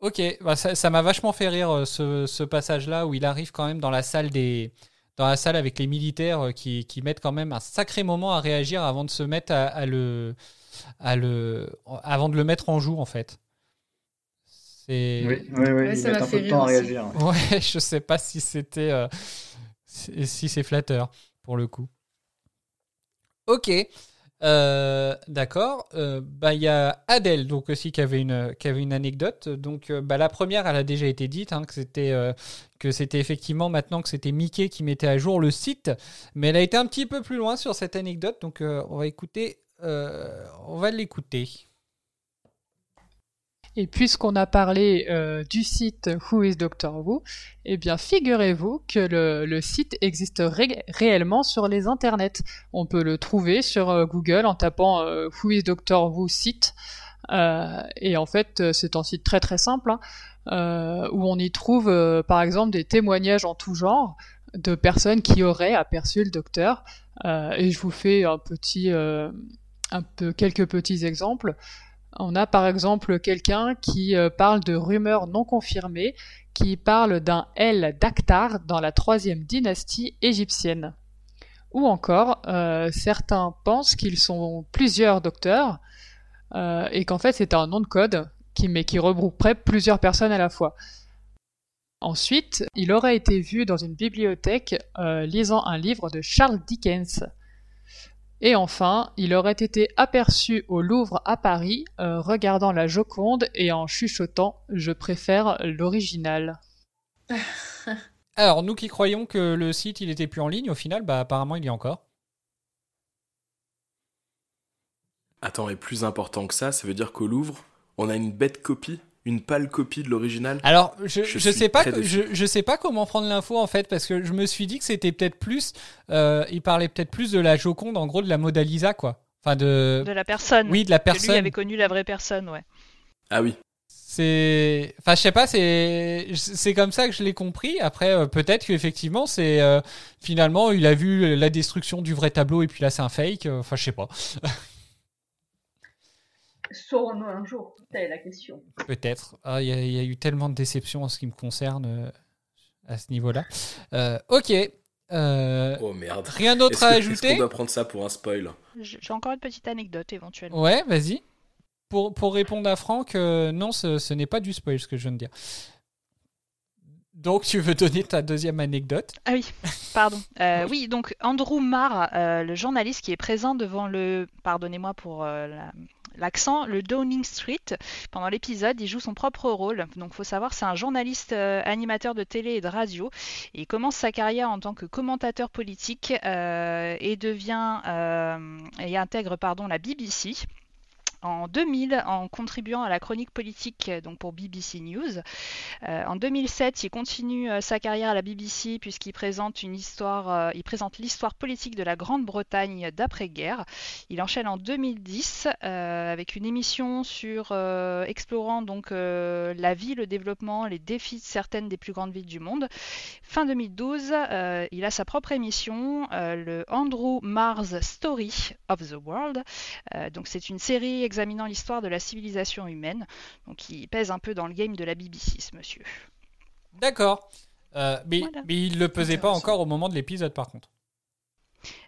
Ok bah ça m'a vachement fait rire euh, ce, ce passage là où il arrive quand même dans la salle des dans la salle avec les militaires euh, qui, qui mettent quand même un sacré moment à réagir avant de se mettre à, à le à le avant de le mettre en joue en fait. C'est Oui, oui, oui, Ouais, ça m'a un peu fait de temps à rire aussi. réagir. Ouais, je sais pas si c'était euh, si c'est flatteur pour le coup. Ok, euh, d'accord. Euh, bah il y a Adèle donc aussi qui avait une qui avait une anecdote. Donc euh, bah la première elle a déjà été dite hein, que c'était effectivement maintenant que c'était Mickey qui mettait à jour le site, mais elle a été un petit peu plus loin sur cette anecdote donc on va écouter on va l'écouter. Et puisqu'on a parlé euh, du site Who is Doctor Who, eh bien figurez-vous que le, site existe ré- réellement sur les internets. On peut le trouver sur euh, Google en tapant euh, Who is Doctor Who site. Et en fait, c'est un site très très simple hein, où on y trouve par exemple des témoignages en tout genre de personnes qui auraient aperçu le docteur. Et je vous fais un petit, un peu quelques petits exemples. On a par exemple quelqu'un qui euh, parle de rumeurs non confirmées, qui parle d'un El d'Akhtar dans la troisième dynastie égyptienne. Ou encore, euh, certains pensent qu'ils sont plusieurs docteurs euh, et qu'en fait c'est un nom de code qui, mais qui regrouperait plusieurs personnes à la fois. Ensuite, il aurait été vu dans une bibliothèque lisant un livre de Charles Dickens. Et enfin, il aurait été aperçu au Louvre à Paris, euh, regardant la Joconde et en chuchotant Je préfère l'original. Alors, nous qui croyons que le site il était plus en ligne, au final, bah apparemment il y est encore. Attends, et plus important que ça, ça veut dire qu'au Louvre, on a une bête copie, une pâle copie de l'original. Alors, je, Je sais pas, je, je sais pas comment prendre l'info en fait, parce que je me suis dit que c'était peut-être plus, euh, il parlait peut-être plus de la Joconde, en gros de la Mona Lisa quoi. Enfin de, De la personne. oui de la Que lui personne. avait connu la vraie personne, ouais. Ah oui. C'est, enfin, je sais pas, c'est, c'est comme ça que je l'ai compris. Après, euh, peut-être qu'effectivement, c'est euh, finalement, il a vu la destruction du vrai tableau et puis là, c'est un fake. Enfin, je sais pas, Saurons-nous un jour Telle est la question. peut-être. Ah, Il y, a- il y a eu tellement de déceptions en ce qui me concerne euh, à ce niveau-là. Euh, ok. Euh, Oh merde. Rien d'autre à que- ajouter qu'on doit prendre ça pour un spoil J'ai encore une petite anecdote éventuellement. Ouais, vas-y. Pour, pour répondre à Franck, euh, non, ce, ce n'est pas du spoil ce que je viens de dire. Donc, tu veux donner ta deuxième anecdote? Ah oui, pardon. Euh, oui, donc Andrew Marr, euh, le journaliste qui est présent devant le, pardonnez-moi pour euh, la- l'accent, le Downing Street, pendant l'épisode, il joue son propre rôle. Donc, faut savoir, c'est un journaliste euh, animateur de télé et de radio. Il commence sa carrière en tant que commentateur politique euh, et devient euh, et intègre la BBC en 2000 en contribuant à la chronique politique euh, donc pour BBC News. Euh, en 2007, il continue euh, sa carrière à la BBC puisqu'il présente une histoire, il présente l'histoire politique de la Grande-Bretagne d'après-guerre. Il enchaîne en 2010 euh, avec une émission sur explorant donc la vie, le développement, les défis de certaines des plus grandes villes du monde. Fin 2012, euh, il a sa propre émission, le Andrew Mars Story of the World. Donc c'est une série examinant l'histoire de la civilisation humaine. Donc il pèse un peu dans le game de la BBC, ce monsieur. D'accord. Euh, mais, Voilà. mais il le pesait pas encore au moment de l'épisode, par contre.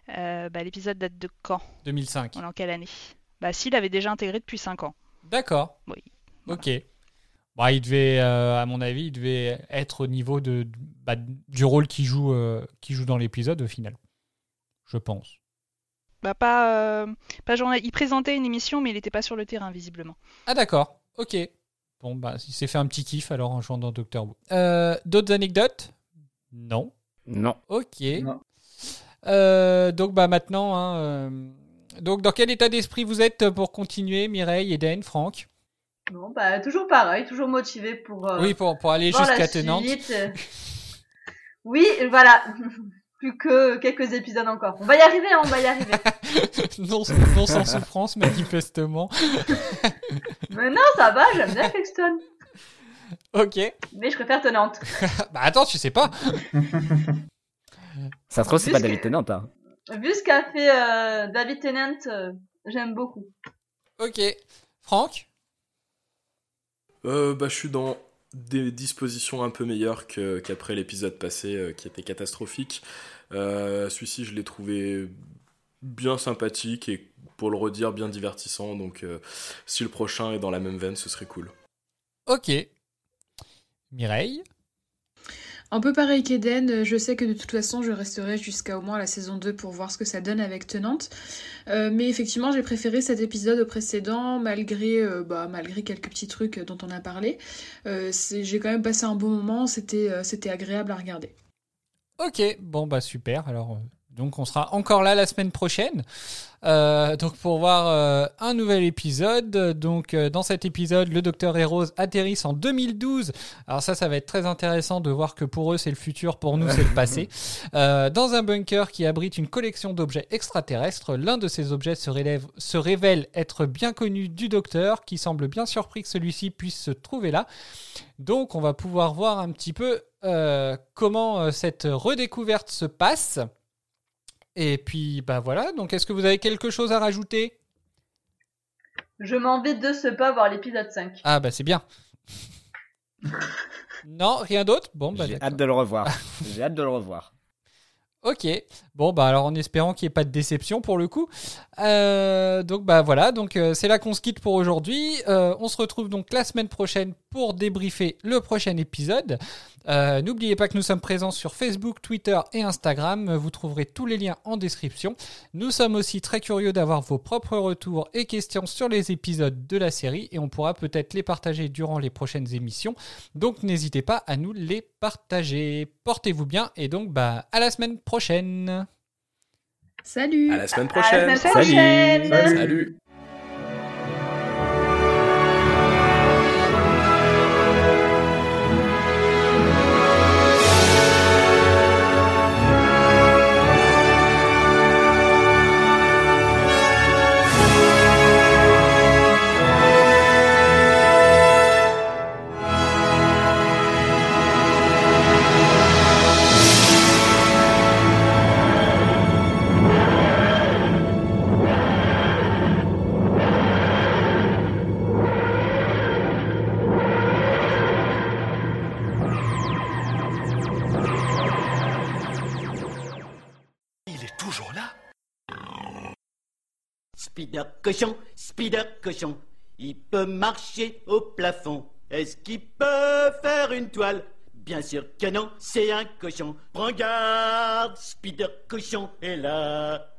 Euh, bah, L'épisode date de quand? 2005. On est en quelle année? Bah s'il avait déjà intégré depuis 5 ans. D'accord. Oui. Ok. Bah, il devait, euh, à mon avis, il devait être au niveau de, bah, du rôle qu'il joue, euh, qu'il joue dans l'épisode au final. Je pense. Bah pas, euh, pas journal- Il présentait une émission mais il n'était pas sur le terrain visiblement. Ah d'accord. Ok. Bon, bah, il s'est fait un petit kiff alors en jouant dans Doctor Who. Euh, D'autres anecdotes? Non. Non. Ok. Non. Euh, donc bah maintenant, hein, euh, donc dans quel état d'esprit vous êtes pour continuer, Mireille, Eden, Franck? Non, bah toujours pareil, toujours motivé pour. euh, Oui, pour, pour aller jusqu'à Tenante. suite. Oui, voilà. Plus que quelques épisodes encore. On va y arriver, hein, on va y arriver. non, non sans souffrance, manifestement. Mais non, ça va, j'aime bien Flexton. Ok. Mais je préfère Tenante. bah attends, tu sais pas. Ça se trouve, c'est Vu pas David Tennant. Hein. Vu ce qu'a fait euh, David Tennant, euh, j'aime beaucoup. Ok. Franck? Euh, bah, je suis dans des dispositions un peu meilleures qu'après l'épisode passé euh, qui était catastrophique. Euh, Celui-ci, je l'ai trouvé bien sympathique et pour le redire, bien divertissant. Donc, euh, si le prochain est dans la même veine, ce serait cool. Ok. Mireille? Un peu pareil qu'Eden, je sais que de toute façon je resterai jusqu'à au moins la saison 2 pour voir ce que ça donne avec Tenante. Euh, mais effectivement j'ai préféré cet épisode au précédent malgré, euh, bah, malgré quelques petits trucs dont on a parlé. Euh, j'ai quand même passé un bon moment, c'était euh, agréable à regarder. Ok, bon bah super. Alors euh, donc on sera encore là la semaine prochaine. Euh, donc pour voir euh, un nouvel épisode. Donc euh, dans cet épisode, le docteur et Rose atterrissent en 2012. Alors ça, ça va être très intéressant de voir que pour eux c'est le futur, pour nous c'est le passé. Dans un bunker qui abrite une collection d'objets extraterrestres, l'un de ces objets se, relève- se révèle être bien connu du docteur, qui semble bien surpris que celui-ci puisse se trouver là. Donc on va pouvoir voir un petit peu comment cette redécouverte se passe. Et puis bah voilà, donc est-ce que vous avez quelque chose à rajouter? Je m'en vais de ce pas voir l'épisode 5. Ah bah c'est bien. non, rien d'autre? Bon bah J'ai hâte de le revoir. J'ai hâte de le revoir. Ok. Bon bah alors en espérant qu'il n'y ait pas de déception pour le coup. Euh, donc bah voilà, donc euh, c'est là qu'on se quitte pour aujourd'hui. Euh, on se retrouve donc la semaine prochaine pour débriefer le prochain épisode. Euh, N'oubliez pas que nous sommes présents sur Facebook, Twitter et Instagram. Vous trouverez tous les liens en description. Nous sommes aussi très curieux d'avoir vos propres retours et questions sur les épisodes de la série et on pourra peut-être les partager durant les prochaines émissions. Donc n'hésitez pas à nous les partager. Portez-vous bien et donc bah, à la semaine prochaine. Salut À la semaine À prochaine. la semaine prochaine. Salut. Spider cochon, Spider cochon, il peut marcher au plafond. Est-ce qu'il peut faire une toile? Bien sûr que non, c'est un cochon. Prends garde, Spider cochon est là.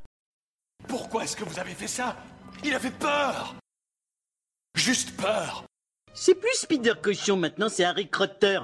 Pourquoi est-ce que vous avez fait ça? Il avait peur Juste peur C'est plus Spider cochon maintenant, c'est Harry Crotter.